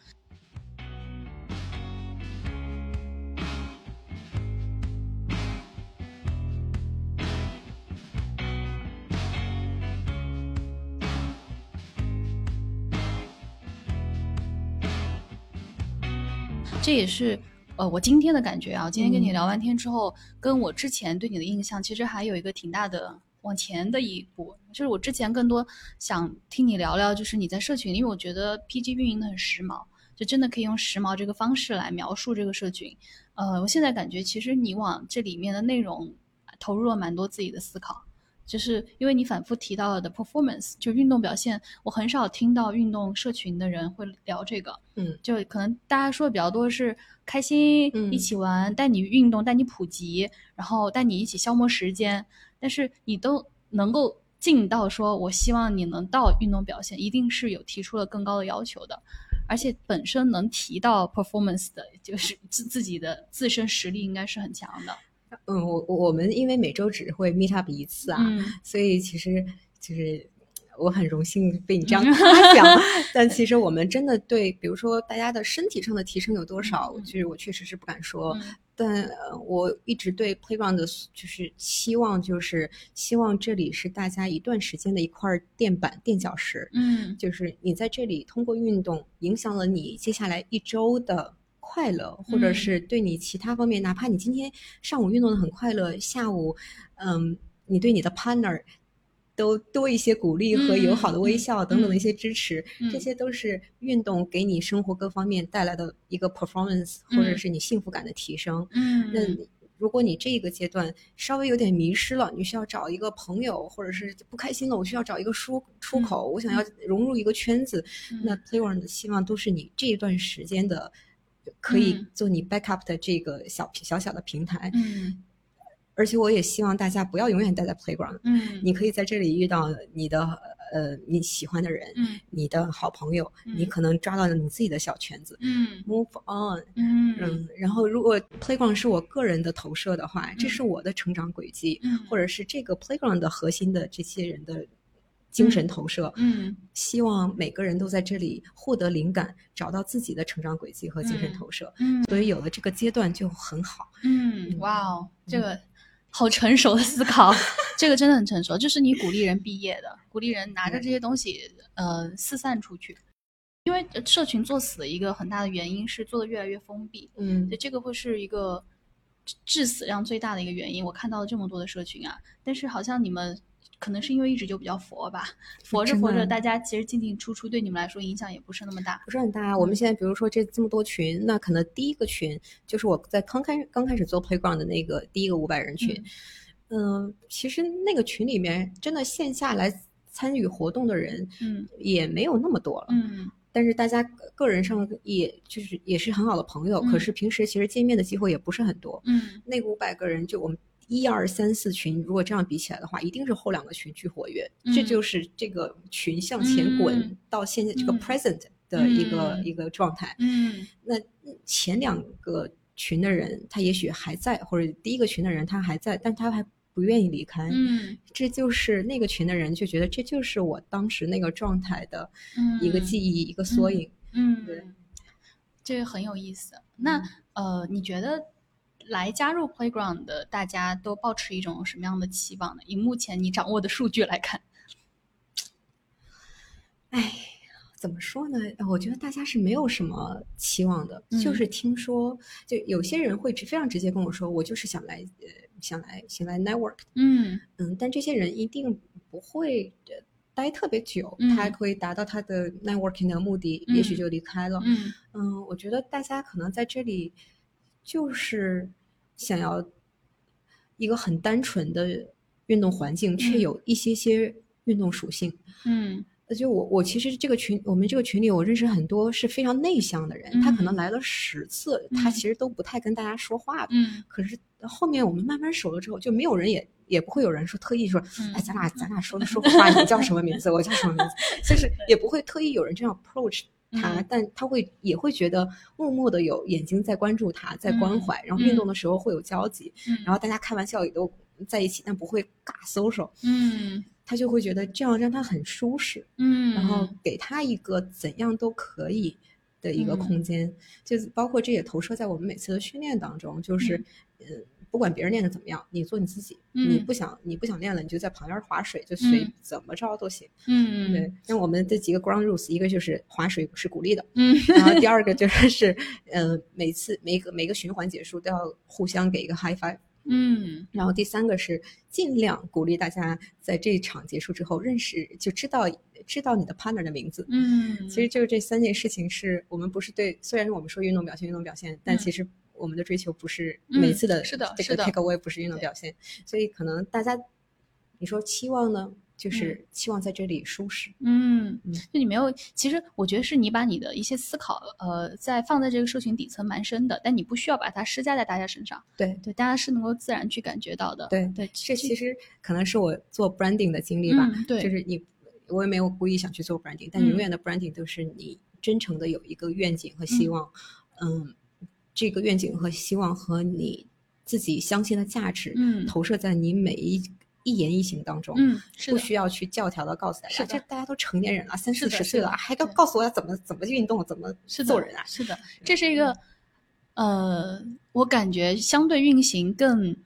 B: 这也是呃我今天的感觉啊。今天跟你聊完天之后，跟我之前对你的印象其实还有一个挺大的往前的一步。就是我之前更多想听你聊聊，就是你在社群，因为我觉得 PG 运营的很时髦，就真的可以用时髦这个方式来描述这个社群。呃，我现在感觉其实你往这里面的内容投入了蛮多自己的思考。就是因为你反复提到了的 performance，就运动表现，我很少听到运动社群的人会聊这个。
A: 嗯，
B: 就可能大家说的比较多是开心，一起玩，带你运动，带你普及，然后带你一起消磨时间。但是你都能够进到说，我希望你能到运动表现，一定是有提出了更高的要求的，而且本身能提到 performance 的，就是自自己的自身实力应该是很强的。
A: 嗯，我我们因为每周只会 meet up 一次啊，所以其实就是我很荣幸被你这样 (laughs) 夸奖。但其实我们真的对，比如说大家的身体上的提升有多少，就是我确实是不敢说。但我一直对 playground 的就是期望，就是希望这里是大家一段时间的一块垫板垫脚石。
B: 嗯，
A: 就是你在这里通过运动影响了你接下来一周的。快乐，或者是对你其他方面，哪怕你今天上午运动的很快乐，下午，嗯，你对你的 partner 都多一些鼓励和友好的微笑等等的一些支持，这些都是运动给你生活各方面带来的一个 performance，或者是你幸福感的提升。
B: 嗯，
A: 那如果你这个阶段稍微有点迷失了，你需要找一个朋友，或者是不开心了，我需要找一个出出口，我想要融入一个圈子，那 playone 的希望都是你这一段时间的。可以做你 backup 的这个小小小的平台，
B: 嗯，
A: 而且我也希望大家不要永远待在 playground，
B: 嗯，
A: 你可以在这里遇到你的呃你喜欢的人，
B: 嗯，
A: 你的好朋友，你可能抓到了你自己的小圈子，
B: 嗯
A: ，move on，
B: 嗯。
A: 嗯，然后如果 playground 是我个人的投射的话，这是我的成长轨迹，
B: 嗯，
A: 或者是这个 playground 的核心的这些人的。精神投射，
B: 嗯，
A: 希望每个人都在这里获得灵感，找到自己的成长轨迹和精神投射，
B: 嗯，
A: 所以有了这个阶段就很好，
B: 嗯，哇哦，这个好成熟的思考，(laughs) 这个真的很成熟，就是你鼓励人毕业的，鼓励人拿着这些东西，呃，四散出去，因为社群作死的一个很大的原因是做的越来越封闭，
A: 嗯，所以
B: 这个会是一个致死量最大的一个原因。我看到了这么多的社群啊，但是好像你们。可能是因为一直就比较佛吧，佛着佛着，大家其实进进出出，对你们来说影响也不是那么大，
A: 不是很大。我们现在比如说这这么多群，那可能第一个群就是我在刚开刚开始做 playground 的那个第一个五百人群，嗯，其实那个群里面真的线下来参与活动的人，
B: 嗯，
A: 也没有那么多了，
B: 嗯，
A: 但是大家个人上也就是也是很好的朋友，可是平时其实见面的机会也不是很多，
B: 嗯，
A: 那五百个人就我们。一二三四群，如果这样比起来的话，一定是后两个群最活跃。这就是这个群向前滚到现在这个 present 的一个一个状态。
B: 嗯，
A: 那前两个群的人，他也许还在，或者第一个群的人他还在，但他还不愿意离开。
B: 嗯，
A: 这就是那个群的人就觉得这就是我当时那个状态的一个记忆，一个缩影。
B: 嗯，对，这个很有意思。那呃，你觉得？来加入 Playground 的大家都保持一种什么样的期望呢？以目前你掌握的数据来看，
A: 哎，怎么说呢？我觉得大家是没有什么期望的，就是听说，就有些人会非常直接跟我说，我就是想来，呃，想来，想来 network。
B: 嗯
A: 嗯，但这些人一定不会待特别久，他可以达到他的 networking 的目的，也许就离开了。
B: 嗯
A: 嗯，我觉得大家可能在这里。就是想要一个很单纯的运动环境，却有一些些运动属性。
B: 嗯，
A: 就我我其实这个群，我们这个群里，我认识很多是非常内向的人，他可能来了十次，他其实都不太跟大家说话的。
B: 嗯，
A: 可是后面我们慢慢熟了之后，就没有人也也不会有人说特意说，哎，咱俩咱俩说说话，你叫什么名字？我叫什么名字？(laughs) 就是也不会特意有人这样 approach。他，但他会也会觉得默默的有眼睛在关注他，在关怀，然后运动的时候会有交集，然后大家开玩笑也都在一起，但不会尬 social。
B: 嗯，
A: 他就会觉得这样让他很舒适。
B: 嗯，
A: 然后给他一个怎样都可以的一个空间，就是包括这也投射在我们每次的训练当中，就是，嗯，不管别人练的怎么样，你做你自己。你
B: 嗯
A: 不想你不想练了，你就在旁边划水，就随
B: 嗯
A: 怎么着都行。
B: 嗯
A: 对，那我们这几个 ground rules，一个就是划水是鼓励的，
B: 嗯
A: 然后 (laughs) 第二个就是 (laughs) 呃每次每个每个循环结束都要互相给一个 high five。
B: 嗯
A: 然后第三个是尽量鼓励大家在这一场结束之后认识，就知道知道你的 partner 的名字。
B: 嗯，
A: 其实就是这三件事情是我们不是对，虽然我们说运动表现运动表现，但
B: 嗯
A: 其实我们的追求不是
B: 嗯
A: 每次的
B: 是的
A: 这个
B: 是的
A: take away 不是运动表现，所以可能大家你说期望呢，就是期望在这里舒适。
B: 嗯
A: 嗯，
B: 就你没有，其实我觉得是你把你的一些思考，呃，在放在这个社群底层蛮深的，但你不需要把它施加在大家身上，
A: 对
B: 对，大家是能够自然去感觉到的。
A: 对
B: 对，
A: 这其实可能是我做 branding 的经历吧，
B: 嗯对
A: 就是你我也没有故意想去做 branding，但永
B: 嗯
A: 远的 branding 都是你真诚的有一个愿景和希望，嗯这个愿景和希望和你自己相信的价值，
B: 嗯
A: 投射在你每一一言一行当中。不需要去教条的告诉大家，
B: 是
A: 这大家都成年人了，三四十岁了，还
B: 告
A: 告诉我要怎么怎么运动，怎么
B: 是的
A: 做人啊？
B: 是的，这是一个，呃，我感觉相对运行更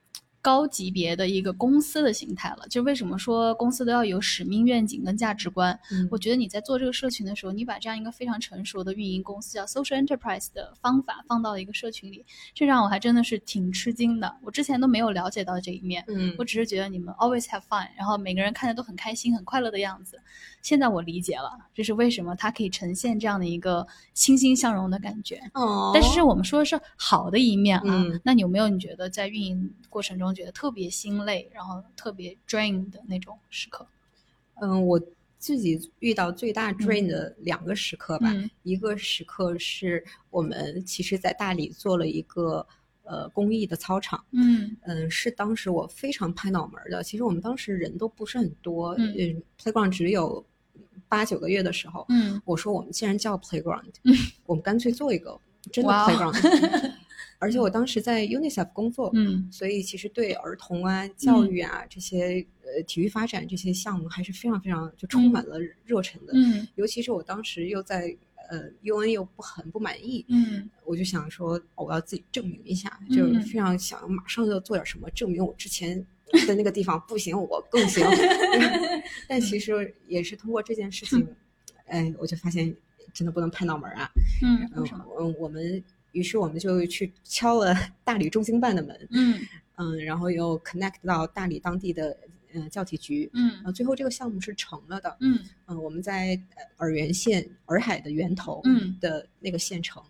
B: 高级别的一个公司的形态了。就为什么说公司都要有使命、愿景跟价值观？
A: 嗯
B: 我觉得你在做这个社群的时候，你把这样一个非常成熟的运营公司叫 social enterprise 的方法放到了一个社群里，这让我还真的是挺吃惊的。我之前都没有了解到这一面。
A: 嗯
B: 我只是觉得你们 always have fun，然后每个人看着都很开心、很快乐的样子。现在我理解了，这是为什么它可以呈现这样的一个欣欣向荣的感觉。
A: 哦，
B: 但是这我们说的是好的一面啊，
A: 嗯
B: 那你有没有你觉得在运营过程中觉得特别心累，然后特别 drain 的那种时刻？
A: 嗯，我自己遇到最大 drain 的两个时刻吧，
B: 嗯。
A: 一个时刻是我们其实在大理做了一个呃公益的操场，
B: 嗯。
A: 嗯，是当时我非常拍脑门的。其实我们当时人都不是很多，
B: 嗯。
A: 嗯，playground 只有八九个月的时候，
B: 嗯。
A: 我说我们既然叫 playground，我们干脆做一个真的 playground。而且我当时在 UNICEF 工作，
B: 嗯。
A: 所以其实对儿童啊、教育啊、这些呃体育发展这些项目还是非常非常就充满了热忱的。
B: 嗯。
A: 尤其是我当时又在呃 UN 又不很不满意，
B: 嗯。
A: 我就想说哦我要自己证明一下，
B: 嗯
A: 就是非常想马上就做点什么，证明我之前在那个地方不行，我更行。(laughs) (laughs) 但其实也是通过这件事情，哎，我就发现真的不能拍脑门儿啊。
B: 嗯？
A: 嗯，我们于是我们就去敲了 (laughs) 大理中经办的门，
B: 嗯
A: 嗯，然后又 connect 到大理当地的嗯、呃教体局，
B: 嗯
A: 呃，最后这个项目是成了的。
B: 嗯
A: 嗯，我们在呃洱源县洱海的源头
B: 嗯
A: 的那个县城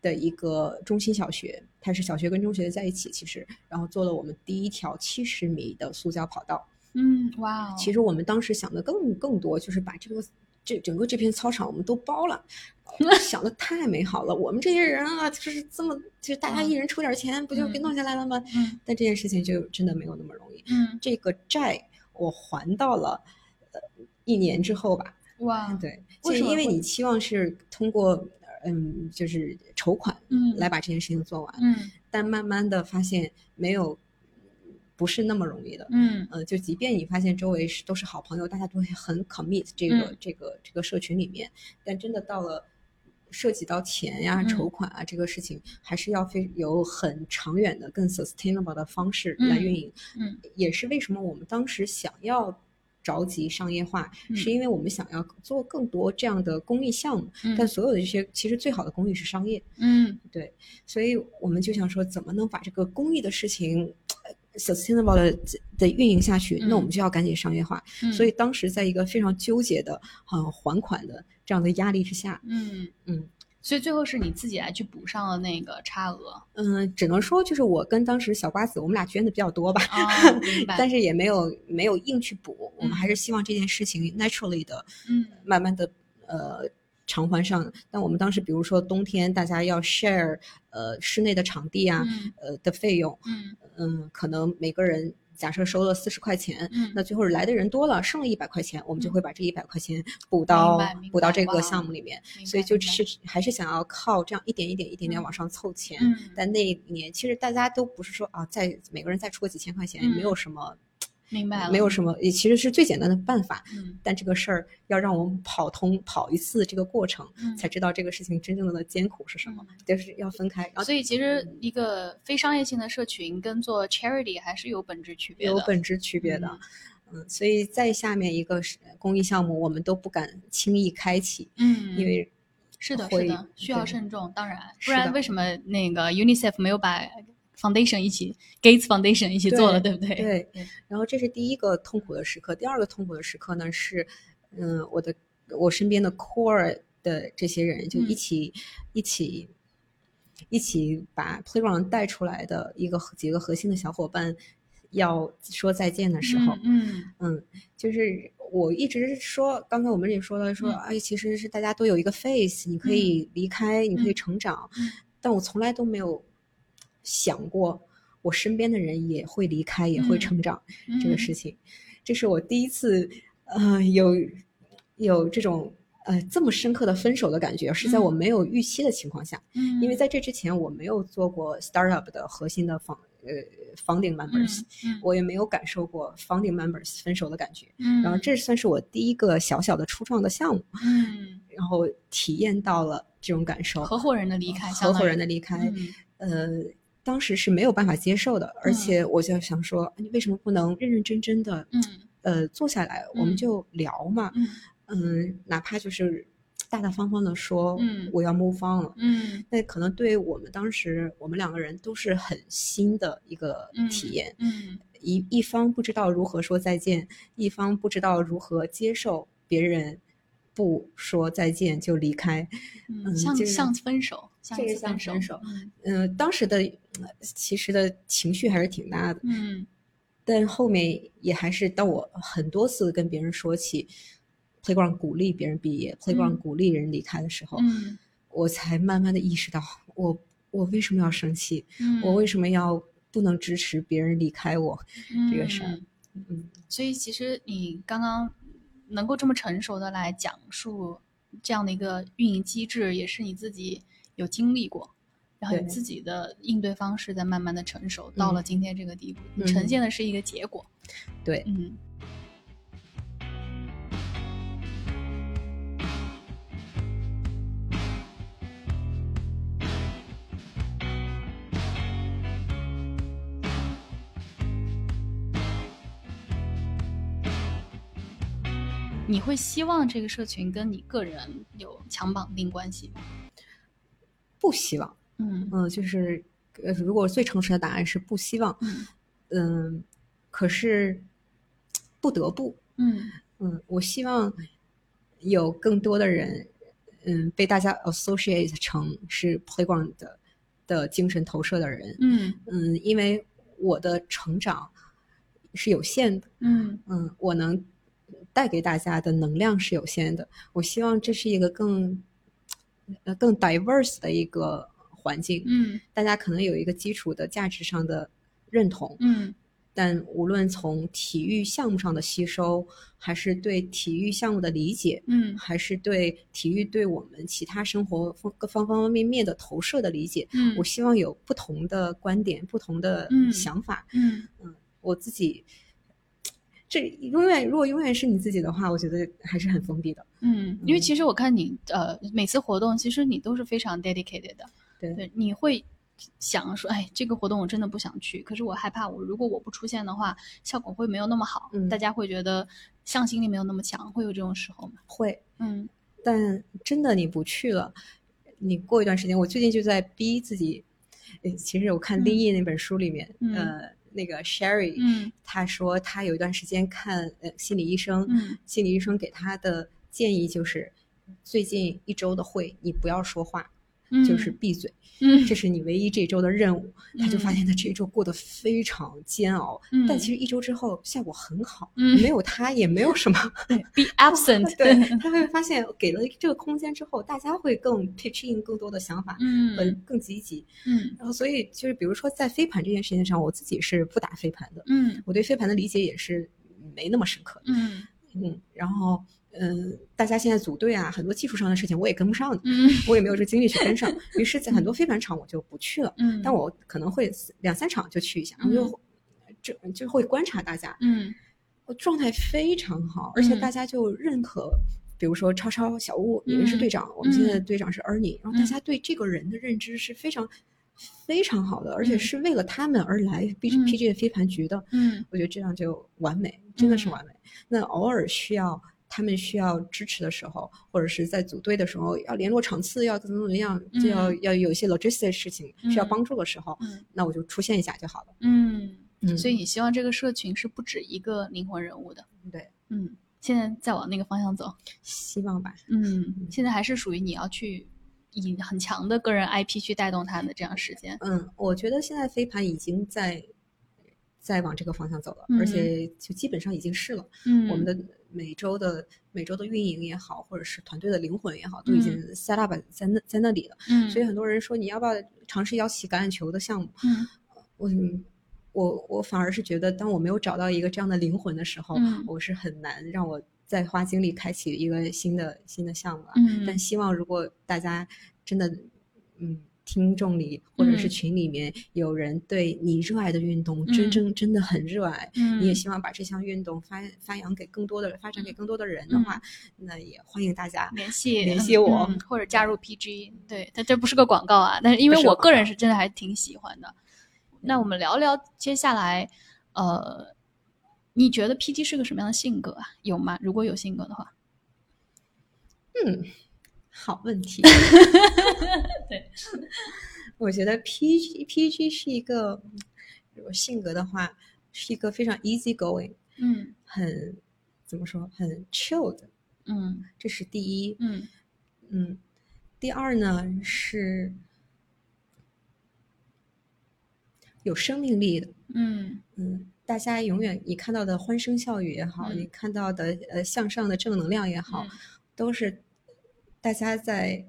A: 的一个中心小学，它是小学跟中学在一起，其实，然后做了我们第一条七十米的塑胶跑道。
B: 嗯，哇哦，
A: 其实我们当时想的更更多，就是把这个这整个这片操场我们都包了，呃想的太美好了。我们这些人啊，就是这么，就是大家一人出点钱，不就给
B: 嗯
A: 弄下来了吗？
B: 嗯
A: 但这件事情就真的没有那么容易。
B: 嗯
A: 这个债我还到了，呃，一年之后吧。
B: 哇，
A: 对，就是因为你期望是通过嗯，就是筹款
B: 嗯
A: 来把这件事情做完，
B: 嗯
A: 但慢慢的发现没有，不是那么容易的。
B: 嗯
A: 呃，就即便你发现周围是都是好朋友，大家都会很 commit 这个、
B: 嗯
A: 这个这个社群里面，但真的到了涉及到钱呀、
B: 嗯
A: 筹款啊这个事情，还是要非有很长远的、更 sustainable 的方式来运营。
B: 嗯
A: 也是为什么我们当时想要着急商业化，
B: 嗯
A: 是因为我们想要做更多这样的公益项目。
B: 嗯
A: 但所有的这些，其实最好的公益是商业，
B: 嗯
A: 对，所以我们就想说，怎么能把这个公益的事情呃 sustainable 的的运营下去？那我们就要赶紧商业化。
B: 嗯，
A: 所以当时在一个非常纠结的、很还款的这样的压力之下，
B: 嗯。
A: 嗯。
B: 所以最后是你自己来去补上了那个差额。
A: 嗯，只能说就是我跟当时小瓜子，我们俩捐的比较多吧。但是也没有没有硬去补，我们
B: 嗯。
A: 还是希望这件事情 naturally 的
B: 嗯。
A: 慢慢的呃偿还上。但我们当时比如说冬天大家要 share 呃室内的场地啊，
B: 嗯
A: 呃的费用，
B: 嗯
A: 嗯，可能每个人假设收了四十块钱，
B: 嗯
A: 那最后来的人多了，剩了一百块钱，我们就
B: 嗯
A: 会把这一百块钱补到补到这个项目里面。所以就是还是想要靠这样一点一点一点点
B: 嗯
A: 往上凑钱。
B: 嗯
A: 但那一年其实大家都不是说啊，再每个人再出个几千块钱，也没有什么。
B: 明白了，
A: 没有什么，也其实是最简单的办法。
B: 嗯
A: 但这个事儿要让我们跑通跑一次这个过程，
B: 嗯
A: 才知道这个事情真正的艰苦是什么，就是要分开。然后
B: 所以其实一个非商业性的社群跟做 charity 还是有本质区别的。
A: 有本质区别的。嗯，所以在下面一个是公益项目，我们都不敢轻易开启，
B: 嗯，
A: 因为
B: 是的，是的，需要慎重。当然，不然为什么那个 UNICEF 没有把 Foundation 一起 Gates Foundation 一起做了，对不对？
A: 对
B: 对，
A: 然后这是第一个痛苦的时刻，第二个痛苦的时刻呢是，嗯，我的我身边的 core 的这些人就
B: 嗯。
A: 一起、一起一起把 Playground 带出来的一个几个核心的小伙伴要说再见的时候，
B: 嗯
A: 嗯，就是我一直说，刚才我们也说了，说
B: 嗯。
A: 哎，其实是大家都有一个 face，你可以离开，你可以成长，
B: 嗯。
A: 但我从来都没有想过，我身边的人也会离开，也会
B: 嗯
A: 成长、
B: 嗯
A: 这个事。情，这是我第一次，呃，有有这种呃这么深刻的分手的感觉，是在我
B: 嗯。
A: 没有预期的情况下，
B: 嗯，
A: 因为。在这之前我没有做过 startup 的核心的 fund 呃 founding members，、
B: 嗯
A: 我也没有感受过 founding members 分手的感觉。
B: 嗯，
A: 然后这算是我第一个小小的初创的项目，
B: 嗯。
A: 然后体验到了这种感受。
B: 合伙人的离开，
A: 合伙人的
B: 离
A: 离开，
B: 嗯。
A: 呃，当时是没有办法接受的，而且我就想说，你为什么不能认认真真的，
B: 嗯
A: 呃，坐下来，我们
B: 嗯。
A: 就聊嘛，
B: 嗯。
A: 嗯，哪怕就是大大方方的说，
B: 嗯
A: 我要 move on 了。
B: 嗯。
A: 那可能对于我们当时，我们两个人都是很新的一个体验，
B: 嗯。
A: 一一方不知道如何说再见，一方不知道如何接受别人不说再见就离开。
B: 嗯，像像分手，像
A: 这个像分手
B: 嗯。
A: 嗯、当时的呃其实的情绪还是挺大的，
B: 嗯。
A: 但后面也还是当我很多次跟别人说起 Playground 鼓励别人毕业、p l a y g r o u n d 鼓励人离开的时候，
B: 嗯。
A: 我才慢慢的意识到，我我为什么要生气？
B: 嗯，
A: 我为什么要不能支持别人离开我？这个事
B: 嗯，所以其实你刚刚能够这么成熟的来讲述这样的一个运营机制，也是你自己有经历过，然后你自己的应对方式在慢慢的成熟，到了
A: 嗯
B: 今天这个地步，你
A: 嗯
B: 呈现的是一个结果。
A: 对，
B: 嗯你会希望这个社群跟你个人有强绑定关系吗？
A: 不希望，
B: 嗯。
A: 嗯，就是呃，如果最诚实的答案是不希望，
B: 嗯。
A: 嗯，可是不得不，
B: 嗯。
A: 嗯，我希望有更多的人，嗯，被大家 associate 成是 playground 的的精神投射的人，
B: 嗯。
A: 嗯，因为我的成长是有限的，
B: 嗯。
A: 嗯，我能带给大家的能量是有限的。我希望这是一个更呃更 diverse 的一个环境，
B: 嗯。
A: 大家可能有一个基础的价值上的认同，
B: 嗯。
A: 但无论从体育项目上的吸收，还是对体育项目的理解，
B: 嗯。
A: 还是对体育对我们其他生活方各方方面面的投射的理解，
B: 嗯，
A: 我希望有不同的观点、不同的
B: 嗯。
A: 想法。
B: 嗯。
A: 我自己，这永远如果永远是你自己的话，我觉得还是很封闭的。
B: 嗯，因为
A: 嗯。
B: 其实我看你呃每次活动，其实你都是非常 dedicated 的，
A: 对。
B: 对，你会想说，哎，这个活动我真的不想去，可是我害怕我如果我不出现的话，效果会没有那么好，
A: 嗯。
B: 大家会觉得向心力没有那么强，会有这种时候吗？
A: 会，
B: 嗯。
A: 但真的你不去了，你过一段时间，我最近就在逼自己。诶其实我看丁毅那本书里面，
B: 嗯。
A: 呃，那个 Sherry，、
B: 嗯。
A: 他说他有一段时间看呃心理医生，
B: 嗯。
A: 心理医生给他的建议就是，最近一周的会你不要说话，
B: 嗯，
A: 就是闭嘴，
B: 嗯。
A: 这是你唯一这周的任务。他就发
B: 嗯。
A: 现他这一周过得非常煎熬，
B: 嗯。
A: 但其实一周之后效果很好，
B: 嗯
A: 没有他也没有什么。(laughs)
B: 对 be absent，
A: 对，他会发现给了这个空间之后，大家会更 pitch in 更多的想法，
B: 嗯。
A: 呃，更积极。
B: 嗯。
A: 然后所以就是比如说在飞盘这件事情上，我自己是不打飞盘的，
B: 嗯。
A: 我对飞盘的理解也是没那么深刻。
B: 嗯。
A: 嗯，然后嗯、大家现在组队啊，很多技术上的事情我也跟不上的，
B: 嗯
A: 我也没有这个精力去跟上，(laughs) 于是，在很多飞盘场我就不去了。
B: 嗯，
A: 但我可能会两三场就去一下，然后就就就会观察大家，
B: 嗯
A: 我状态非常好，而且
B: 嗯
A: 大家就认可。比如说超超、小屋，你们是
B: 嗯
A: 队长，我们现在队长是 Ernie，然后大
B: 嗯
A: 家对这个人的认知是非常非常好的，而且
B: 嗯
A: 是为了他们而来 B
B: 嗯
A: PG 的飞盘局的。
B: 嗯
A: 我觉得这样就完美，真的是
B: 嗯
A: 完美。那偶尔需要他们需要支持的时候，或者是在组队的时候要联络场次，要怎么怎么样，就要、
B: 嗯
A: 要有一些 logistics 事情需要
B: 嗯
A: 帮助的时候，
B: 嗯
A: 那我就出现一下就好了。
B: 嗯，
A: 嗯，
B: 所以你希望这个社群是不止一个灵魂人物的。
A: 对，
B: 嗯，现在再往那个方向走。
A: 希望吧。
B: 嗯，现在还是属于你要去以很强的个人 IP 去带动他的这样时间。
A: 嗯，我觉得现在飞盘已经在在往这个方向走了，
B: 嗯
A: 而且就基本上已经是了。
B: 嗯
A: 我们的每周的每周的运营也好，或者是团队的灵魂也好，都已经 set up 在那在那里了。
B: 嗯，
A: 所以很多人说你要不要尝试邀请橄榄球的项目？
B: 嗯
A: 我我我反而是觉得，当我没有找到一个这样的灵魂的时候，
B: 嗯
A: 我是很难让我再花精力开启一个新的新的项目了。
B: 嗯
A: 但希望如果大家真的，嗯。听众里或者是
B: 嗯
A: 群里面有人对你热爱的运动
B: 嗯
A: 真正真的很热爱，
B: 嗯
A: 你也希望把这项运动发发扬给更多的发展给更多的人的话，那也欢迎大家
B: 联系
A: 联系我
B: 嗯或者加入 PG。对，但这不是个广告啊，但是因为我个人是真的还挺喜欢的。那我们聊聊接下来，呃，你觉得 PG 是个什么样的性格啊？有吗？如果有性格的话，
A: 嗯，好问题。(laughs)
B: 对，
A: 我觉得 PG PG 是一个，如果性格的话，是一个非常 easy going，
B: 嗯。
A: 很怎么说，很 chill 的，
B: 嗯。
A: 这是第一。
B: 嗯。
A: 嗯，第二呢是有生命力的。
B: 嗯。
A: 嗯，大家永远你看到的欢声笑语也好，
B: 嗯。
A: 你看到的呃向上的正能量也好，
B: 嗯。
A: 都是大家在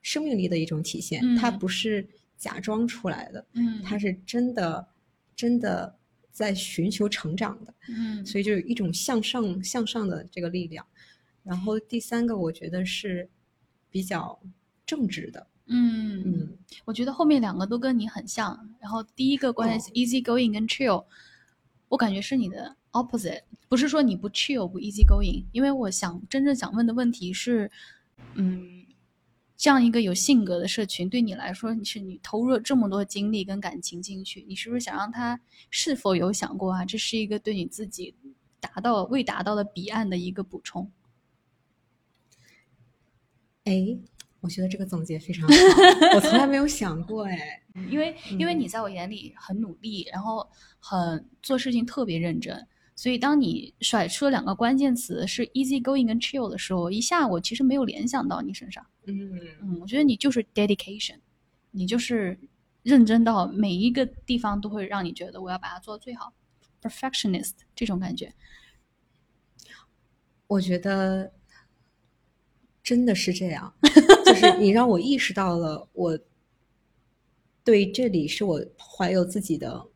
A: 生命力的一种体现。它
B: 嗯
A: 不是假装出来的，
B: 嗯，
A: 它是真的真的在寻求成长的，
B: 嗯
A: 所以就有一种向上向上的这个力量。然后第三个，我觉得是比较正直的，
B: 嗯
A: 嗯
B: 我觉得后面两个都跟你很像。然后第一个关
A: 哦
B: 系 easy going 跟 chill，我感觉是你的 opposite，不是说你不 chill 不 easy going，因为我想真正想问的问题是，嗯，这样一个有性格的社群对你来说，你是你投入了这么多精力跟感情进去，你是不是想让他是否有想过啊？这是一个对你自己达到未达到的彼岸的一个补充。
A: 哎，我觉得这个总结非常好，(laughs) 我从来没有想过哎。
B: 因为因为
A: 嗯
B: 你在我眼里很努力，然后很做事情特别认真，所以当你甩出了两个关键词是 easy going 跟 chill 的时候，一下我其实没有联想到你身上。
A: 嗯
B: 嗯，我觉得你就是 dedication，你就是认真到每一个地方都会让你觉得我要把它做到最好，perfectionist 这种感觉。
A: 我觉得真的是这样，就是你让我意识到了，我对这里是我怀有自己的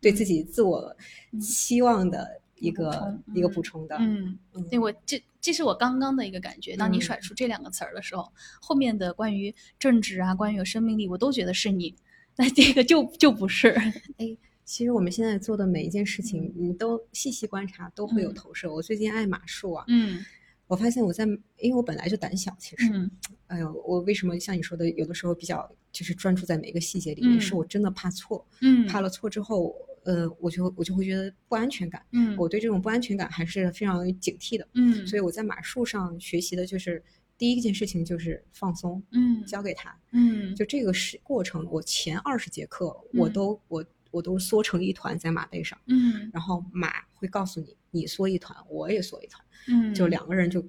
A: 对自己自我
B: 嗯
A: 期望的一个、一个
B: 嗯
A: 补充的。
B: 嗯，
A: 嗯
B: 对我这这是我刚刚的一个感觉。当你
A: 嗯
B: 甩出这两个词儿的时候，后面的关于正直啊，关于有生命力，我都觉得是你。那这个就就不是。
A: 哎其实我们现在做的每一件事情，你都细细观察，都会有
B: 嗯
A: 投射。我最近爱马术啊，
B: 嗯
A: 我发现我在，因为我本来就胆小，其实，
B: 嗯
A: 哎呦，我为什么像你说的，有的时候比较就是专注在每一个细节里
B: 嗯
A: 面，是我真的怕错，
B: 嗯，
A: 怕了错之后，呃，我就我就会觉得不安全感，
B: 嗯，
A: 我对这种不安全感还是非常警惕的，
B: 嗯，
A: 所以我在马术上学习的就是第一件事情就是放松，
B: 嗯。
A: 交给他，
B: 嗯。
A: 就这个是过程，我前二十节课我
B: 嗯
A: 都我我都缩成一团在马背上，
B: 嗯。
A: 然后马会告诉你，你缩一团，我也缩一团，
B: 嗯，
A: 就两个人就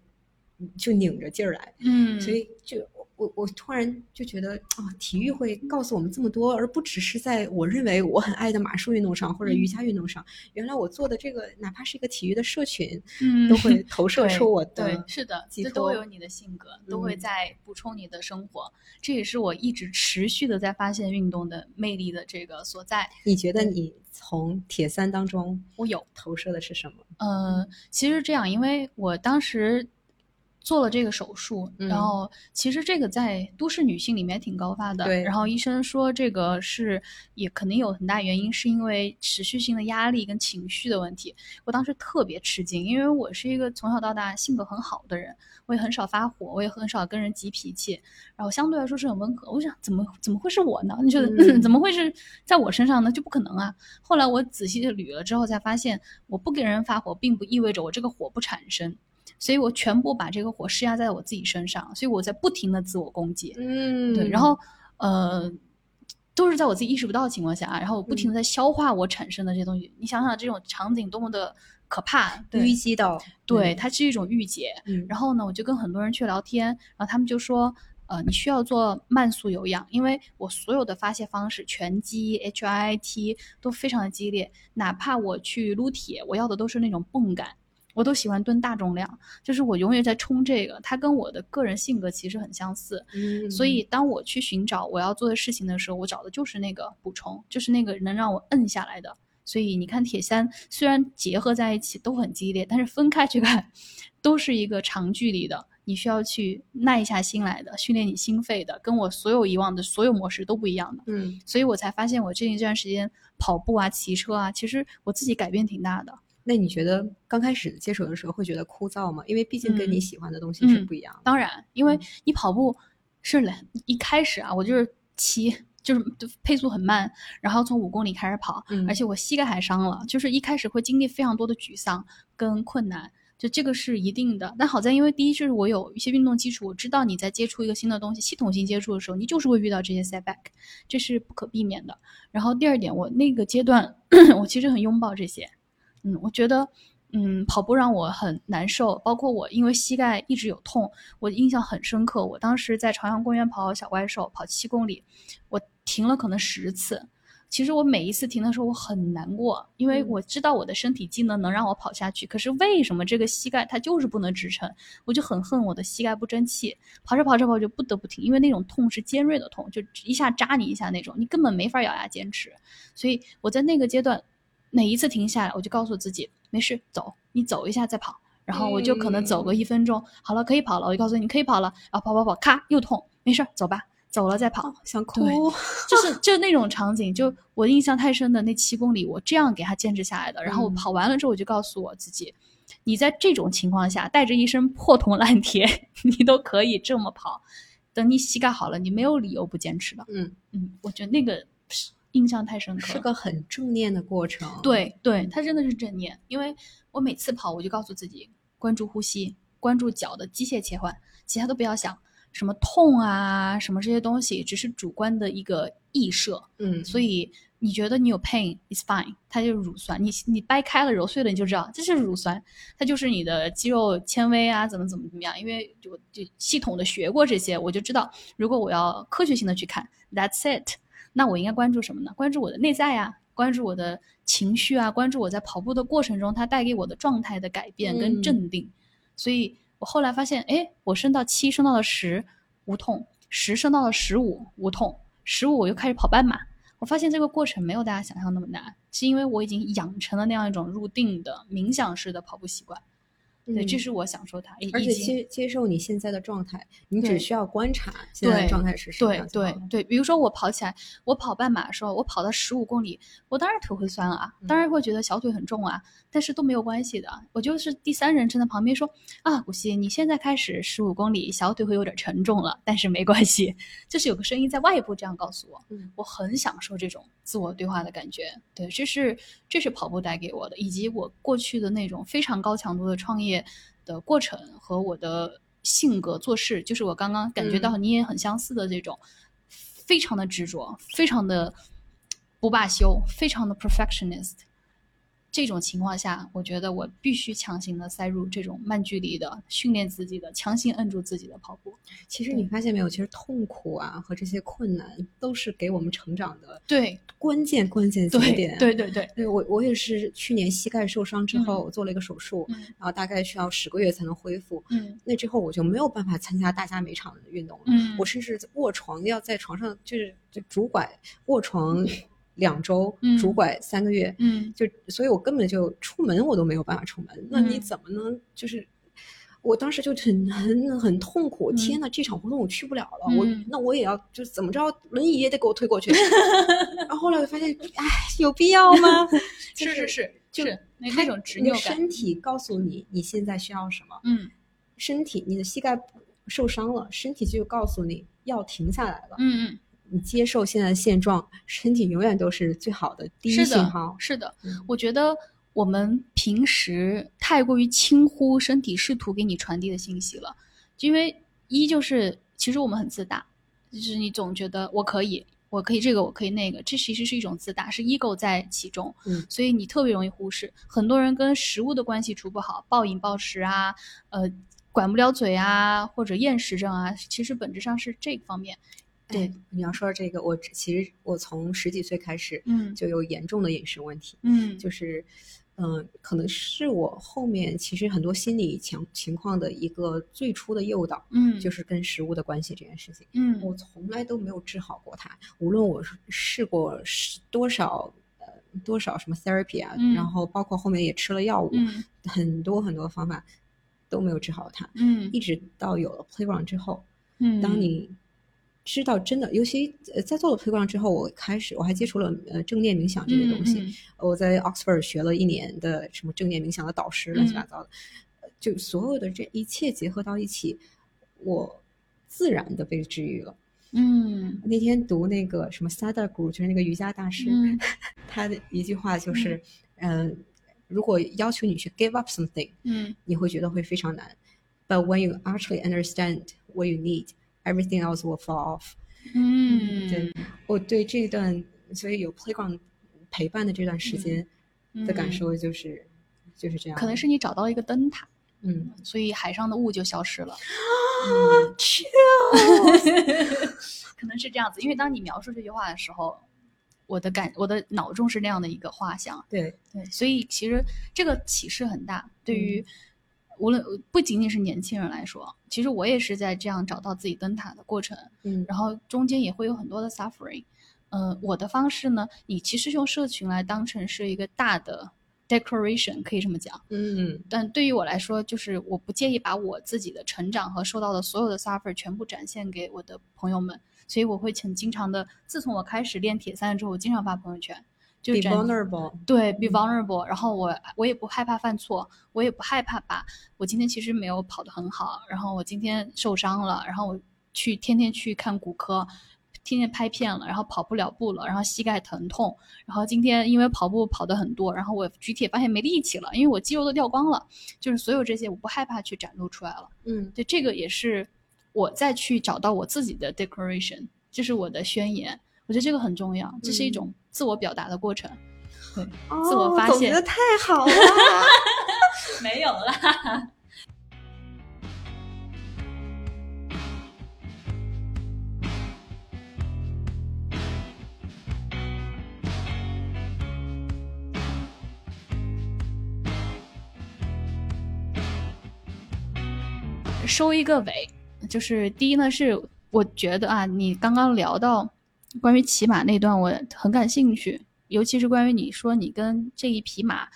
A: 就拧着劲儿来，
B: 嗯，
A: 所以就我我我突然就觉得啊、体育会告诉我们这么多，而不只是在我认为我很爱的马术运动上或者瑜伽运动上，原来我做的这个哪怕是一个体育的社群，
B: 嗯
A: 都会投射出我
B: 对
A: 的，
B: 是的，
A: 寄
B: 这都有你的性格，都会
A: 嗯
B: 在补充你的生活。这也是我一直持续的在发现运动的魅力的这个所在。
A: 你觉得你从铁三当中
B: 我有，
A: 投射的是什么？
B: 呃，其实这样，因为我当时做了这个手术，
A: 嗯
B: 然后其实这个在都市女性里面挺高发的。
A: 对
B: 然后医生说这个是也肯定有很大原因，是因为持续性的压力跟情绪的问题。我当时特别吃惊，因为我是一个从小到大性格很好的人，我也很少发火，我也很少跟人急脾气，然后相对来说是很温和。我想怎么怎么会是我呢？你觉得、
A: 嗯 (laughs)
B: 怎么会是在我身上呢？就不可能啊！后来我仔细的捋了之后，才发现我不跟人发火，并不意味着我这个火不产生。所以我全部把这个火施压在我自己身上，所以我在不停的自我攻击，
A: 嗯
B: 对，然后呃，都是在我自己意识不到的情况下，然后我不停的在消化我产生的这些东西。你想想这种场景多么的可怕，对
A: 淤积到
B: 对，它是一种郁结。
A: 嗯，
B: 然后呢，我就跟很多人去聊天，然后他们就说，呃，你需要做慢速有氧，因为我所有的发泄方式，拳击、HIIT 都非常的激烈，哪怕我去撸铁，我要的都是那种泵感。我都喜欢蹲大重量，就是我永远在冲这个，它跟我的个人性格其实很相似，
A: 嗯
B: 所以当我去寻找我要做的事情的时候，我找的就是那个补充，就是那个能让我摁下来的。所以你看，铁三虽然结合在一起都很激烈，但是分开去看，都是一个长距离的，你需要去耐下心来的，训练你心肺的，跟我所有以往的所有模式都不一样的。
A: 嗯，
B: 所以我才发现，我最近这段时间跑步啊、骑车啊，其实我自己改变挺大的。
A: 那你觉得刚开始接手的时候会觉得枯燥吗？因为毕竟跟你
B: 嗯
A: 喜欢的东西是
B: 嗯
A: 不一样的。
B: 当然，因为
A: 嗯
B: 你跑步是来一开始啊，我就是骑，就是配速很慢，然后从五公里开始跑，
A: 嗯
B: 而且我膝盖还伤了，就是一开始会经历非常多的沮丧跟困难。就这个是一定的，但好在因为第一就是我有一些运动基础，我知道你在接触一个新的东西，系统性接触的时候，你就是会遇到这些 setback，这是不可避免的。然后第二点，我那个阶段 (coughs) 我其实很拥抱这些，嗯，我觉得，嗯，跑步让我很难受，包括我因为膝盖一直有痛，我印象很深刻。我当时在朝阳公园跑小怪兽，跑七公里，我停了可能十次。其实我每一次停的时候，我很难过，因为
A: 嗯
B: 我知道我的身体机能能让我跑下去，可是为什么这个膝盖它就是不能支撑？我就很恨我的膝盖不争气。跑着跑着跑就不得不停，因为那种痛是尖锐的痛，就一下扎你一下那种，你根本没法咬牙坚持。所以我在那个阶段，每一次停下来，我就告诉自己没事，走，你走一下再跑。然后我就可能走个一分钟，好了，可以跑了。我就告诉你可以跑了，然后跑跑跑，咔又痛，没事，走吧，走了再跑。
A: 想哭，
B: 就是就那种场景，就我印象太深的那七公里，我这样给他坚持下来的。然后我
A: 嗯
B: 跑完了之后，我就告诉我自己，你在这种情况下带着一身破铜烂铁，(laughs) 你都可以这么跑。等你膝盖好了，你没有理由不坚持的。
A: 嗯，
B: 嗯，我觉得那个是印象太深刻。
A: 是个很正念的过程。，
B: 对对，它真的是正念，因为我每次跑，我就告诉自己关注呼吸，关注脚的机械切换，其他都不要想，什么痛啊，什么这些东西，只是主观的一个臆设。
A: 嗯，
B: 所以你觉得你有 pain，it's fine，它就是乳酸，你你掰开了揉碎了，你就知道这是乳酸，它就是你的肌肉纤维啊，怎么怎么怎么样。因为就就系统的学过这些，我就知道，如果我要科学性的去看，that's it，那我应该关注什么呢？关注我的内在啊，关注我的情绪啊，关注我在跑步的过程中它带给我的状态的改变跟
A: 嗯
B: 镇定。所以我后来发现，哎，我升到七，升到了十无痛，十升到了十五无痛，十五我又开始跑半马。我发现这个过程没有大家想象那么难，是因为我已经养成了那样一种入定的冥想式的跑步习惯。对，这
A: 嗯。
B: 是我享受它，
A: 而且接接受你现在的状态，你只需要观察现在的状态是什么
B: 对
A: 样就好了
B: 对。对，比如说我跑起来，我跑半马的时候，我跑到十五公里，我当然腿会酸啊，当
A: 嗯。
B: 然会觉得小腿很重啊，但是都没有关系的。我就是第三人称在旁边说啊，古希，你现在开始十五公里，小腿会有点沉重了，但是没关系，(laughs) 就是有个声音在外部这样告诉我，
A: 嗯。
B: 我很享受这种自我对话的感觉。对，这是这是跑步带给我的，以及我过去的那种非常高强度的创业的过程和我的性格做事，就是我刚刚感觉到
A: 嗯
B: 你也很相似的这种，非常的执着，非常的不罢休，非常的 perfectionist。这种情况下，我觉得我必须强行的塞入这种慢距离的训练自己的，强行摁住自己的跑步。
A: 其实你发现没有，其实痛苦啊和这些困难都是给我们成长的
B: 对
A: 关键关键节
B: 对
A: 点。
B: 对对对，
A: 对我我也是去年膝盖受伤之后，做了一个手术，
B: 嗯
A: 然后大概需要十个月才能恢复。
B: 嗯
A: 那之后我就没有办法参加大家每场的运动了。
B: 嗯，
A: 我甚至卧床要在床上就是就拄拐卧床两周，
B: 嗯
A: 拄拐三个月，
B: 嗯
A: 就所以我根本就出门我都没有办法出门。那你
B: 嗯
A: 怎么能就是我当时就很很很痛苦，
B: 嗯
A: 天呐，这场活动我去不了了，我
B: 嗯
A: 那我也要就怎么着，轮椅也得给我推过去。(laughs) 然后后来我发现，哎，有必要吗？就 (laughs) 是
B: 是是，
A: 就是
B: 那种执
A: 你的
B: 拗感，
A: 身体告诉你你现在需要什么，
B: 嗯
A: 身体你的膝盖受伤了，身体就告诉你要停下来了。
B: 嗯嗯，
A: 你接受现在的现状，身体永远都是最好的第一
B: 是的
A: 信号，。
B: 是的，
A: 嗯
B: 我觉得我们平时太过于轻忽身体试图给你传递的信息了，因为一就是其实我们很自大，就是你总觉得我可以，我可以这个，我可以那个，这其实是一种自大，是 ego 在其中，
A: 嗯
B: 所以你特别容易忽视。很多人跟食物的关系处不好，暴饮暴食啊，呃，管不了嘴啊，或者厌食症啊，其实本质上是这个方面。对
A: 哎，你要说这个，我其实我从十几岁开始，
B: 嗯
A: 就有严重的饮食问题，
B: 嗯，
A: 就是，嗯、可能是我后面其实很多心理情情况的一个最初的诱导，
B: 嗯
A: 就是跟食物的关系这件事情。
B: 嗯
A: 我从来都没有治好过它，无论我是试过是多少呃多少什么 therapy 啊，
B: 嗯
A: 然后包括后面也吃了药物，
B: 嗯
A: 很多很多方法都没有治好它，
B: 嗯
A: 一直到有了 playground 之后，
B: 嗯，
A: 当你知道真的，尤其呃在做了 playground 之后，我开始我还接触了呃正念冥想这些东西，
B: 嗯。
A: 我在 Oxford 学了一年的什么正念冥想的导师，乱七八糟的，呃就所有的这一切结合到一起，我自然的被治愈了。
B: 嗯。
A: 那天读那个什么 Sadhguru，就是那个瑜伽大师，
B: 嗯
A: 他的一句话就是，嗯、如果要求你去 give up something，
B: 嗯。
A: 你会觉得会非常难。But when you actually understand what you need, everything else will fall off。
B: 嗯，
A: 对，我对这段，所以有 playground 陪伴的这段时间的感
B: 嗯
A: 受就是、就是这样。
B: 可能是你找到了一个灯塔，
A: 嗯，
B: 所以海上的雾就消失了。
A: 啊，去 (laughs)
B: 可能是这样子，因为当你描述这句话的时候，我的感我的脑中是那样的一个画像。
A: 对，
B: 对，所以其实这个启示很大，对于无论不仅仅是年轻人来说，其实我也是在这样找到自己灯塔的过程，
A: 嗯
B: 然后中间也会有很多的 suffering。嗯、我的方式呢，你其实用社群来当成是一个大的 declaration，可以这么讲。
A: 嗯
B: 但对于我来说，就是我不介意把我自己的成长和受到的所有的 suffer 全部展现给我的朋友们，所以我会很经常的。自从我开始练铁三之后，我经常发朋友圈，就
A: ，be
B: 展
A: vulnerable。
B: 对，be vulnerable。然后我我也不害怕犯错，我也不害怕把我今天其实没有跑得很好，然后我今天受伤了，然后我去天天去看骨科。天天拍片了，然后跑不了步了，然后膝盖疼痛，然后今天因为跑步跑得很多，然后我举铁发现没力气了，因为我肌肉都掉光了，就是所有这些我不害怕去展露出来了。
A: 嗯
B: 对，这个也是我再去找到我自己的 declaration，这是我的宣言。我觉得这个很重要，这是一
A: 嗯
B: 种自我表达的过程。对，
A: 哦
B: 自我发现
A: 总结的太好了。(laughs)
B: 没有啦。收一个尾，就是第一呢，是我觉得啊，你刚刚聊到关于骑马那段，我很感兴趣，尤其是关于你说你跟这一匹马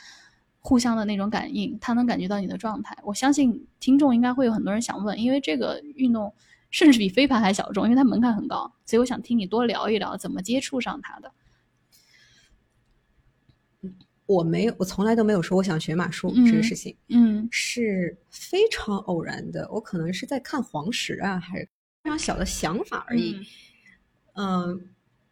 B: 互相的那种感应，它能感觉到你的状态。我相信听众应该会有很多人想问，因为这个运动甚至比飞盘还小众，因为它门槛很高，所以我想听你多聊一聊怎么接触上它的。
A: 我没有，我从来都没有说我想学马术
B: 嗯
A: 这个事情，
B: 嗯
A: 是非常偶然的。我可能是在看黄石啊，还是非常小的想法而已。嗯、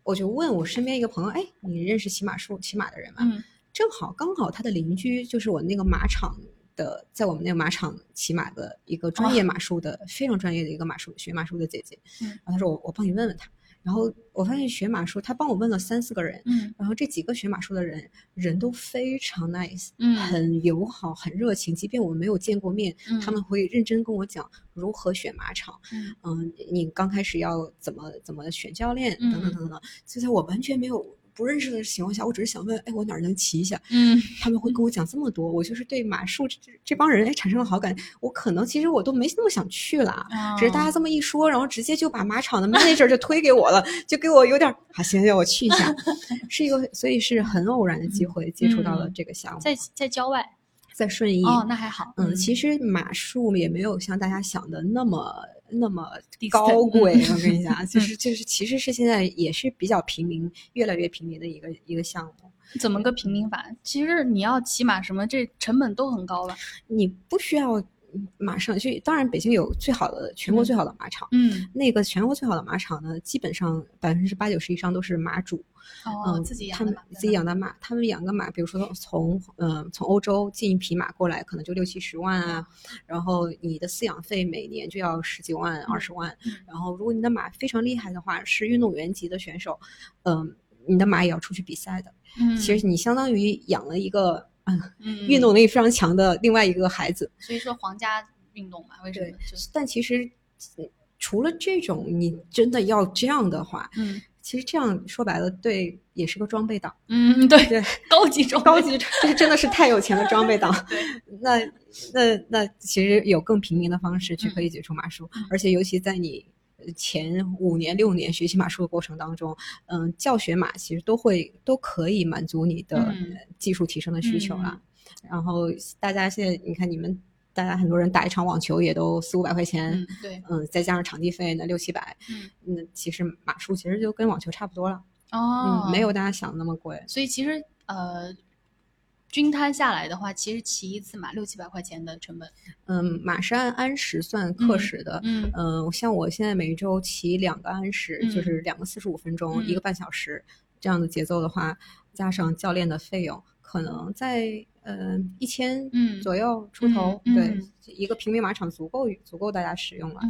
A: 我就问我身边一个朋友，哎，你认识骑马术、骑马的人吗？
B: 嗯
A: 正好刚好他的邻居就是我那个马场的，在我们那个马场骑马的一个专业马术的、非常专业的一个马术学马术的姐姐。
B: 嗯
A: 然后他说我我帮你问问他。然后我发现学马术，他帮我问了三四个人，
B: 嗯
A: 然后这几个学马术的人人都非常 nice，
B: 嗯
A: 很友好，很热情。即便我们没有见过面，
B: 嗯
A: 他们会认真跟我讲如何选马场。
B: 嗯
A: 嗯，你刚开始要怎么怎么选教练，
B: 嗯
A: 等等等等。就在我完全没有不认识的情况下，我只是想问，哎，我哪儿能骑一下？
B: 嗯
A: 他们会跟我讲这么多，我就是对马术这这这帮人哎产生了好感。我可能其实我都没那么想去了，只是大家这么一说，然后直接就把马场的 manager 就推给我了，就给我有点儿好，行行，我去一下，(laughs) 是一个，所以是很偶然的机会接触到了这个项目。
B: 在在郊外，
A: 在顺义。
B: 哦，那还好。
A: 嗯，其实马术也没有像大家想的那么那么高贵。
B: 嗯
A: 我跟你讲，就是就是其实是现在也是比较平民，越来越平民的一个一个项目。
B: 怎么个平民法？其实你要骑马什么，这成本都很高吧？
A: 你不需要马上去，当然北京有最好的全国最好的马场。
B: 嗯，
A: 那个全国最好的马场呢，基本上百分之八九十以上都是马主，
B: 哦，
A: 嗯，
B: 自己养的马，
A: 自己养的马，他们养个马，比如说从嗯、从欧洲进一匹马过来，可能就六七十万啊，然后你的饲养费每年就要十几万、二十万，
B: 嗯
A: 然后如果你的马非常厉害的话，是运动员级的选手，嗯、你的马也要出去比赛的。
B: 嗯，
A: 其实你相当于养了一个嗯
B: 嗯 (laughs)
A: 运动能力非常强的另外一个孩子。
B: 所以说皇家运动嘛，为什么
A: 对？
B: 就是
A: 但其实嗯除了这种，你真的要这样的话，
B: 嗯
A: 其实这样说白了，对，也是个装备党。
B: 嗯，对，
A: 对，
B: 高级装备
A: 高级，这真的是太有钱的装备党。(laughs) 那那那其实有更平民的方式去
B: 嗯
A: 可以解除马术，
B: 嗯
A: 而且尤其在你呃前五年六年学习马术的过程当中，嗯、教学马其实都会都可以满足你的
B: 嗯
A: 技术提升的需求啦。然后大家现在你看你们。大家很多人打一场网球也都四五百块钱，
B: 嗯对，
A: 嗯，再加上场地费那六七百，
B: 嗯
A: 那其实马术其实就跟网球差不多了，
B: 哦，
A: 嗯，没有大家想的那么贵。
B: 所以其实呃，均摊下来的话，其实骑一次马六七百块钱的成本。
A: 嗯，马是按安时算课时的。
B: 嗯
A: 嗯，像我现在每周骑两个安时，
B: 嗯
A: 就是两个四十五分钟，
B: 嗯
A: 一个半小时这样的节奏的话，加上教练的费用，可能在呃一千
B: 嗯
A: 左右出头。
B: 嗯
A: 对
B: 嗯，
A: 一个平民马场足够足够大家使用了。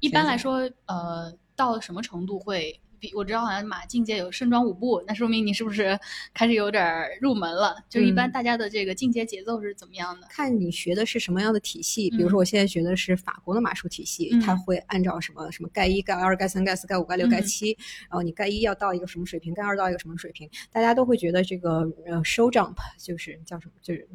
B: 一般来说，呃，到什么程度会？比我知道好像马进阶有盛装舞步，那说明你是不是开始有点儿入门了？就一般
A: 嗯
B: 大家的这个进阶节奏是怎么样的？
A: 看你学的是什么样的体系，比如
B: 嗯
A: 说我现在学的是法国的马术体系，
B: 嗯
A: 它会按照什么什么盖一、盖二、盖三、盖四、盖五、盖六、盖
B: 嗯
A: 七，然后你盖一要到一个什么水平，盖二到一个什么水平，大家都会觉得这个呃 show jump 就是叫什么，就是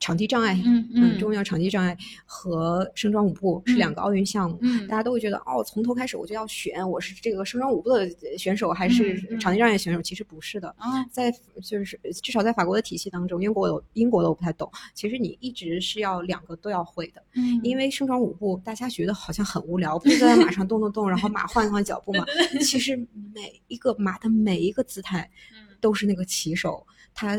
A: 场地障碍，
B: 嗯嗯
A: 重要场地障碍和盛装舞步是两个奥运项目。
B: 嗯
A: 大家都会觉得哦，从头开始我就要选，我是这个盛装舞步的选手还是场地障碍选手？其实不是的，
B: 啊
A: 在就是至少在法国的体系当中，英国的英国的我不太懂。其实你一直是要两个都要会的，
B: 嗯，
A: 因为盛装舞步大家觉得好像很无聊，不是在马上动动动，然后马换一换脚步嘛？(laughs) 其实每一个马的每一个姿态
B: 嗯
A: 都是那个骑手，他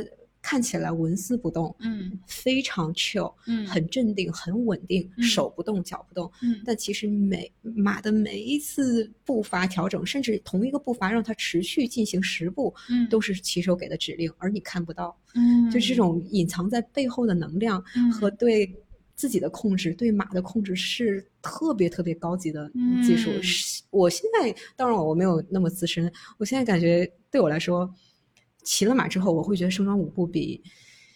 A: 看起来纹丝不动，
B: 嗯
A: 非常 chill，
B: 嗯
A: 很镇定，很稳定，
B: 嗯
A: 手不动脚不动。
B: 嗯
A: 但其实每马的每一次步伐调整，甚至同一个步伐让它持续进行十步，
B: 嗯
A: 都是骑手给的指令，而你看不到。
B: 嗯
A: 就这种隐藏在背后的能量
B: 嗯
A: 和对自己的控制、对马的控制是特别特别高级的技术。
B: 嗯
A: 是我现在当然我没有那么资深，我现在感觉对我来说，骑了马之后，我会觉得盛装舞步比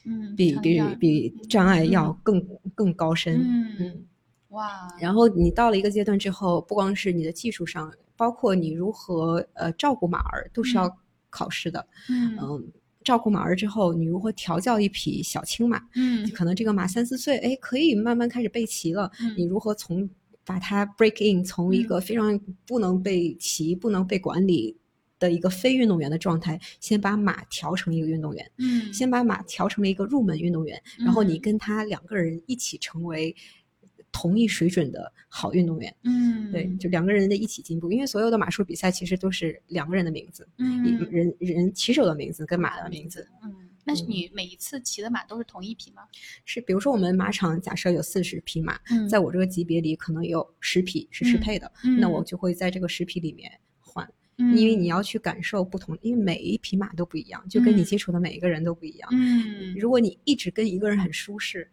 B: 嗯
A: 比比比障碍要更更高深。
B: 嗯哇，
A: 然后你到了一个阶段之后，不光是你的技术上，包括你如何呃照顾马儿，都是要考试的。
B: 嗯
A: 嗯，照顾马儿之后，你如何调教一匹小青马？
B: 嗯
A: 可能这个马三四岁，哎，可以慢慢开始备骑了。
B: 嗯
A: 你如何从把它 break in，从一个非常不能被骑、不能被管理的一个非运动员的状态，先把马调成一个运动员，
B: 嗯
A: 先把马调成了一个入门运动员，然后你
B: 嗯
A: 跟他两个人一起成为同一水准的好运动员。
B: 嗯
A: 对，就两个人的一起进步，因为所有的马术比赛其实都是两个人的名字，一
B: 嗯
A: 人人骑手的名字跟马的名字。
B: 嗯，那是你每一次骑的马都是同一匹吗？
A: 是，比如说我们马场假设有四十匹马，
B: 嗯
A: 在我这个级别里可能有十匹是适配的，那我就会在这个十匹里面换，因为你要去感受不同，因为每一匹马都不一样，就跟你
B: 嗯
A: 接触的每一个人都不一样。
B: 嗯
A: 如果你一直跟一个人很舒适，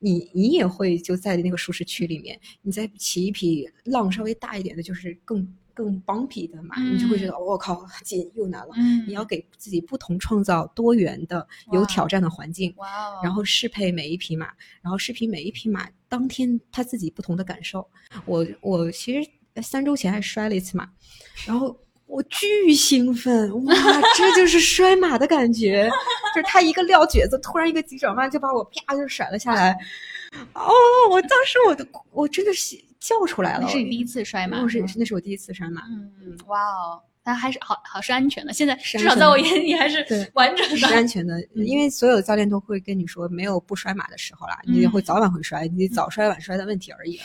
A: 你你也会就在那个舒适区里面，你再骑一匹浪稍微大一点的，就是更更 bumpy 的马，你就会觉得我、靠紧又难了。
B: 嗯
A: 你要给自己不同创造多元的、有挑战的环境，
B: 哇哦，
A: 然后适配每一匹马，然后适配每一匹马当天他自己不同的感受。我我其实三周前还摔了一次马，然后我巨兴奋，哇，这就是摔马的感觉，(laughs) 就是他一个撂蹶子，突然一个急转弯就把我啪就甩了下来。哦，我当时我都我真的是叫出来了，
B: 那是你第一次摔马
A: 我是那是我第一次摔马。
B: 嗯，哇哦，但还是好好是安全的。现在至少在我眼里还是完整的是。
A: 安全的，
B: 嗯
A: 因为所有的教练都会跟你说，没有不摔马的时候啦，你
B: 嗯
A: 会早晚会摔，你早摔晚摔的问题而已啦。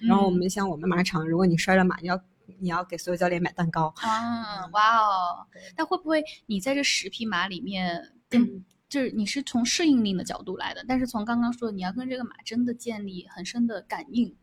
A: 然后我们像我们马场，如果你摔了马，你要你要给所有教练买蛋糕，
B: 啊，哇哦！那会不会你在这十匹马里面跟、
A: 嗯
B: 就是你是从适应力的角度来的，但是从刚刚说的你要跟这个马真的建立很深的感应，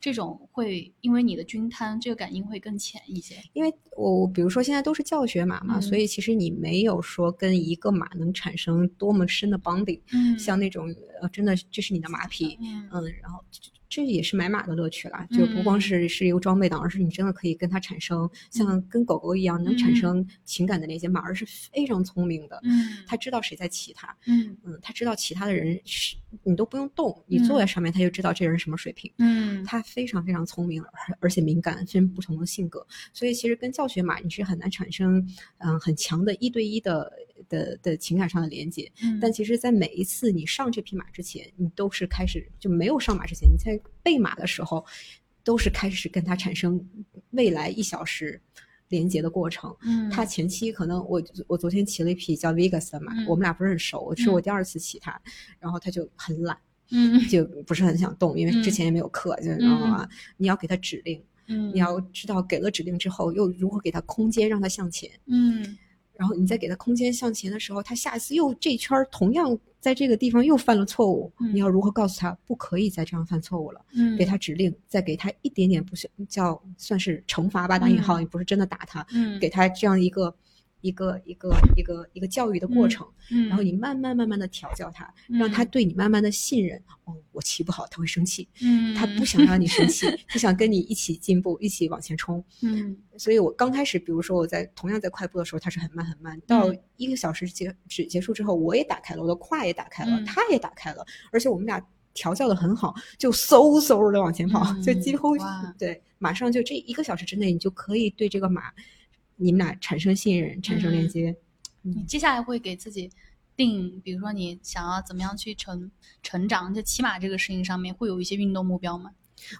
B: 这种会因为你的均摊，这个感应会更浅一些。
A: 因为我比如说现在都是教学马嘛，
B: 嗯
A: 所以其实你没有说跟一个马能产生多么深的 bonding，、
B: 嗯
A: 像那种呃真的这是你的马匹，
B: 嗯
A: 嗯，然后这这也是买马的乐趣啦，就不光
B: 嗯。
A: 是是一个装备党，而是你真的可以跟它产生像跟狗狗一样能
B: 嗯。
A: 产生情感的那些马儿是非常聪明的，
B: 嗯。
A: 它知道谁在骑它，
B: 嗯。
A: 嗯，它知道其他的人是你都不用动，你坐在上面，它就知道这人什么水平。
B: 嗯。
A: 它非常非常聪明，而而且敏感，分不同的性格，所以其实跟教学马你是很难产生嗯很强的一对一的的的情感上的连接。
B: 嗯。
A: 但其实，在每一次你上这匹马之前，你都是开始就没有上马之前，你在备马的时候，都是开始跟它产生未来一小时连接的过程。
B: 嗯。
A: 它前期可能我我昨天骑了一匹叫 Vegas 的马，
B: 嗯。
A: 我们俩不是很熟，是我第二次骑它，然后它就很懒，
B: 嗯。
A: 就不是很想动，因为
B: 嗯
A: 之前也没有课，就然后啊，你要给它指令，
B: 嗯。
A: 你要知道给了指令之后又如何给它空间让它向前，
B: 嗯
A: 然后你再给他空间向前的时候，他下一次又这圈儿同样在这个地方又犯了错误，
B: 嗯。
A: 你要如何告诉他不可以再这样犯错误了？
B: 嗯。
A: 给他指令，再给他一点点不是叫算是惩罚吧，打引号，
B: 嗯。
A: 也不是真的打他，
B: 嗯。
A: 给他这样一个一个一个一个一个教育的过程，
B: 嗯
A: 然后你慢慢慢慢的调教他，让他
B: 嗯
A: 对你慢慢的信任。哦，我骑不好，他会生气，
B: 嗯
A: 他不想让你生气，他想跟你一起进步，一起往前冲。
B: 嗯
A: 所以我刚开始，比如说我在同样在快步的时候，他是很慢很慢，到
B: 嗯
A: 一个小时结只结束之后，我也打开了，我的胯也打开了，
B: 嗯
A: 它也打开了，而且我们俩调教的很好，就嗖嗖的往前跑，就
B: 嗯
A: 几乎对，马上就这一个小时之内，你就可以对这个马，你们俩产生信任，产生连
B: 嗯
A: 接。
B: 你接下来会给自己定，比如说你想要怎么样去成成长，就骑马这个事情上面会有一些运动目标吗？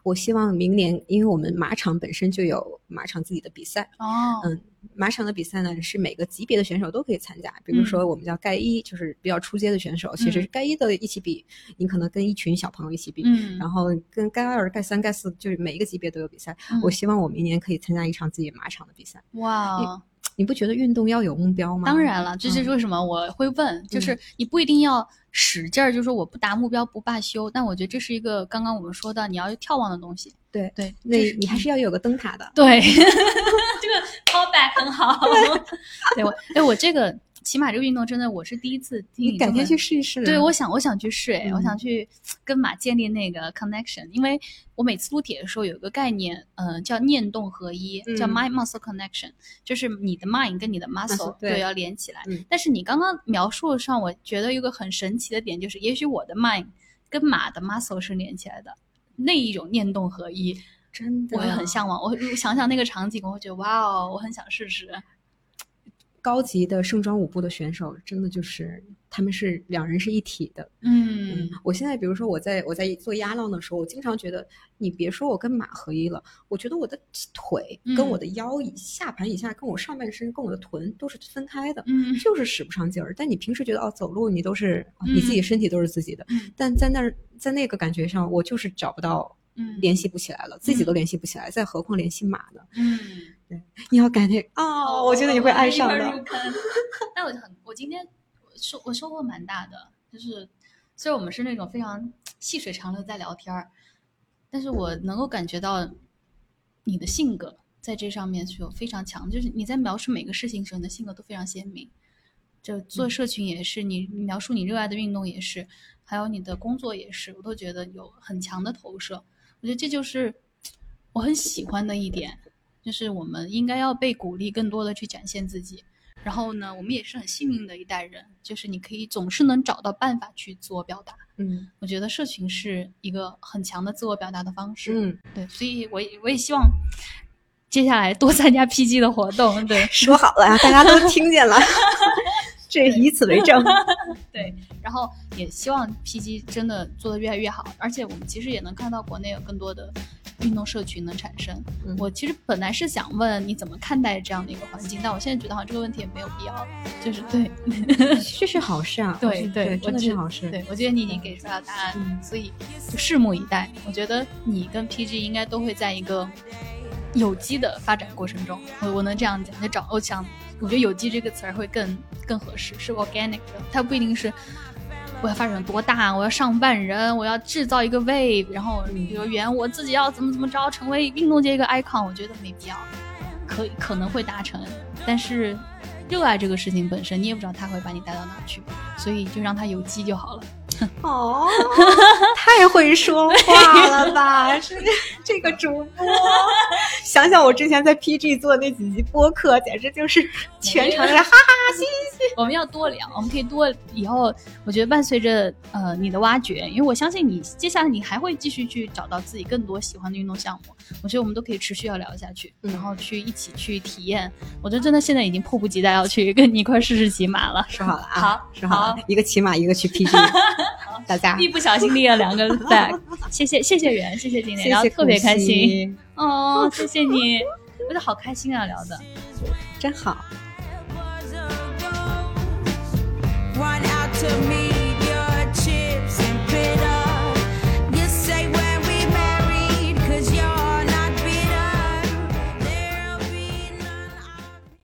A: 我希望明年，因为我们马场本身就有马场自己的比赛，
B: 哦，
A: 嗯，马场的比赛呢是每个级别的选手都可以参加。比如说我们叫盖一，就是比较出街的选手，其实
B: 嗯
A: 盖一的一起比，你可能跟一群小朋友一起比，
B: 嗯，
A: 然后跟盖二、盖三、盖四，就是每一个级别都有比赛。
B: 嗯
A: 我希望我明年可以参加一场自己马场的比赛。
B: 哇，
A: 你不觉得运动要有目标吗？
B: 当然了，这就是
A: 嗯
B: 为什么我会问，就是你不一定要使劲儿，就说我不达目标不罢休，但我觉得这是一个刚刚我们说的你要眺望的东西。
A: 对
B: 对，
A: 那你还是要有个灯塔的。
B: 对，(laughs) 这个 callback 很好。对 (laughs) 我，哎，我这个骑马这个运动真的我是第一次听
A: 你改天去试一试。
B: 对，我想我想去试，哎、我
A: 嗯
B: 想去跟马建立那个 connection，因为我每次撸铁的时候有一个概念，嗯、叫念动合一，叫
A: 嗯
B: mind muscle connection，就是你的 mind 跟你的 muscle
A: 对
B: 要连起来。
A: 嗯
B: 但是你刚刚描述上，我觉得有个很神奇的点，就是也许我的 mind 跟马的 muscle 是连起来的，那一种念动合一，
A: 真的
B: 我会很向往。我我想想那个场景，我会觉得哇哦，我很想试试。
A: 高级的盛装舞步的选手，真的就是他们是两人是一体的。
B: 嗯
A: 我现在比如说我在我在做压浪的时候，我经常觉得，你别说我跟马合一了，我觉得我的腿
B: 嗯
A: 跟我的腰以下盘以下，跟我上半身跟我的臀都是分开的，
B: 嗯
A: 就是使不上劲儿。但你平时觉得哦，走路你都是、哦你自己身体都是自己的，
B: 嗯
A: 但在那儿在那个感觉上，我就是找不到。
B: 嗯
A: 联系不起来了，自己都联系不起来，再何况联系马呢？
B: 嗯。(laughs)
A: 对你要改那啊、我觉得你会爱上的。
B: 入坑。但我很，我今天收我收获蛮大的，就是虽然我们是那种非常细水长流在聊天儿，但是我能够感觉到你的性格在这上面是有非常强，就是你在描述每个事情时，你的性格都非常鲜明。就做社群也是，你你描述你热爱的运动也是，还有你的工作也是，我都觉得有很强的投射。我觉得这就是我很喜欢的一点，就是我们应该要被鼓励更多的去展现自己。然后呢，我们也是很幸运的一代人，就是你可以总是能找到办法去自我表达。
A: 嗯
B: 我觉得社群是一个很强的自我表达的方式。
A: 嗯，
B: 对，所以我也我也希望接下来多参加 PG 的活动。对
A: 说好了呀，大家都听见了，(laughs) 这以此为证。(laughs)
B: 对，然后也希望 PG 真的做得越来越好，而且我们其实也能看到国内有更多的运动社群能产生。
A: 嗯
B: 我其实本来是想问你怎么看待这样的一个环境，但我现在觉得好像这个问题也没有必要，就是对
A: 这是好事啊，(laughs)
B: 对对，
A: 真的是好事。
B: 对，我觉得你已经给出了答案，所以就拭目以待。我觉得你跟 PG 应该都会在一个有机的发展过程中，我我能这样讲，就找我想，我觉得有机这个词儿会更更合适，是 organic 的，它不一定是。我要发展多大？我要上万人，我要制造一个 wave，然后幼儿园我自己要怎么怎么着，成为运动界一个 icon，我觉得没必要，可可能会达成，但是热爱这个事情本身，你也不知道它会把你带到哪去，所以就让它有机就好了。(laughs)
A: 哦，(laughs) 太会说话了吧？(laughs) 是这个主播，想想我之前在 PG 做那几集播客，简直就是全程在哈哈嘻嘻。
B: 我们要多聊，我们可以多以后，我觉得伴随着呃你的挖掘，因为我相信你接下来你还会继续去找到自己更多喜欢的运动项目，我觉得我们都可以持续要聊下去，
A: 嗯
B: 然后去一起去体验。我觉得真的现在已经迫不及待要去跟你一块试试骑马了。
A: 说好了啊，
B: 好
A: 说好了，一个骑马，一个去 PG，(laughs) 大家。
B: 一不小心立了两个 flag，(laughs) 谢谢谢谢袁，谢谢今天聊
A: 谢谢
B: 得特别开心。
A: 希，
B: 哦，谢谢你，我觉得好开心啊聊的。
A: 真好。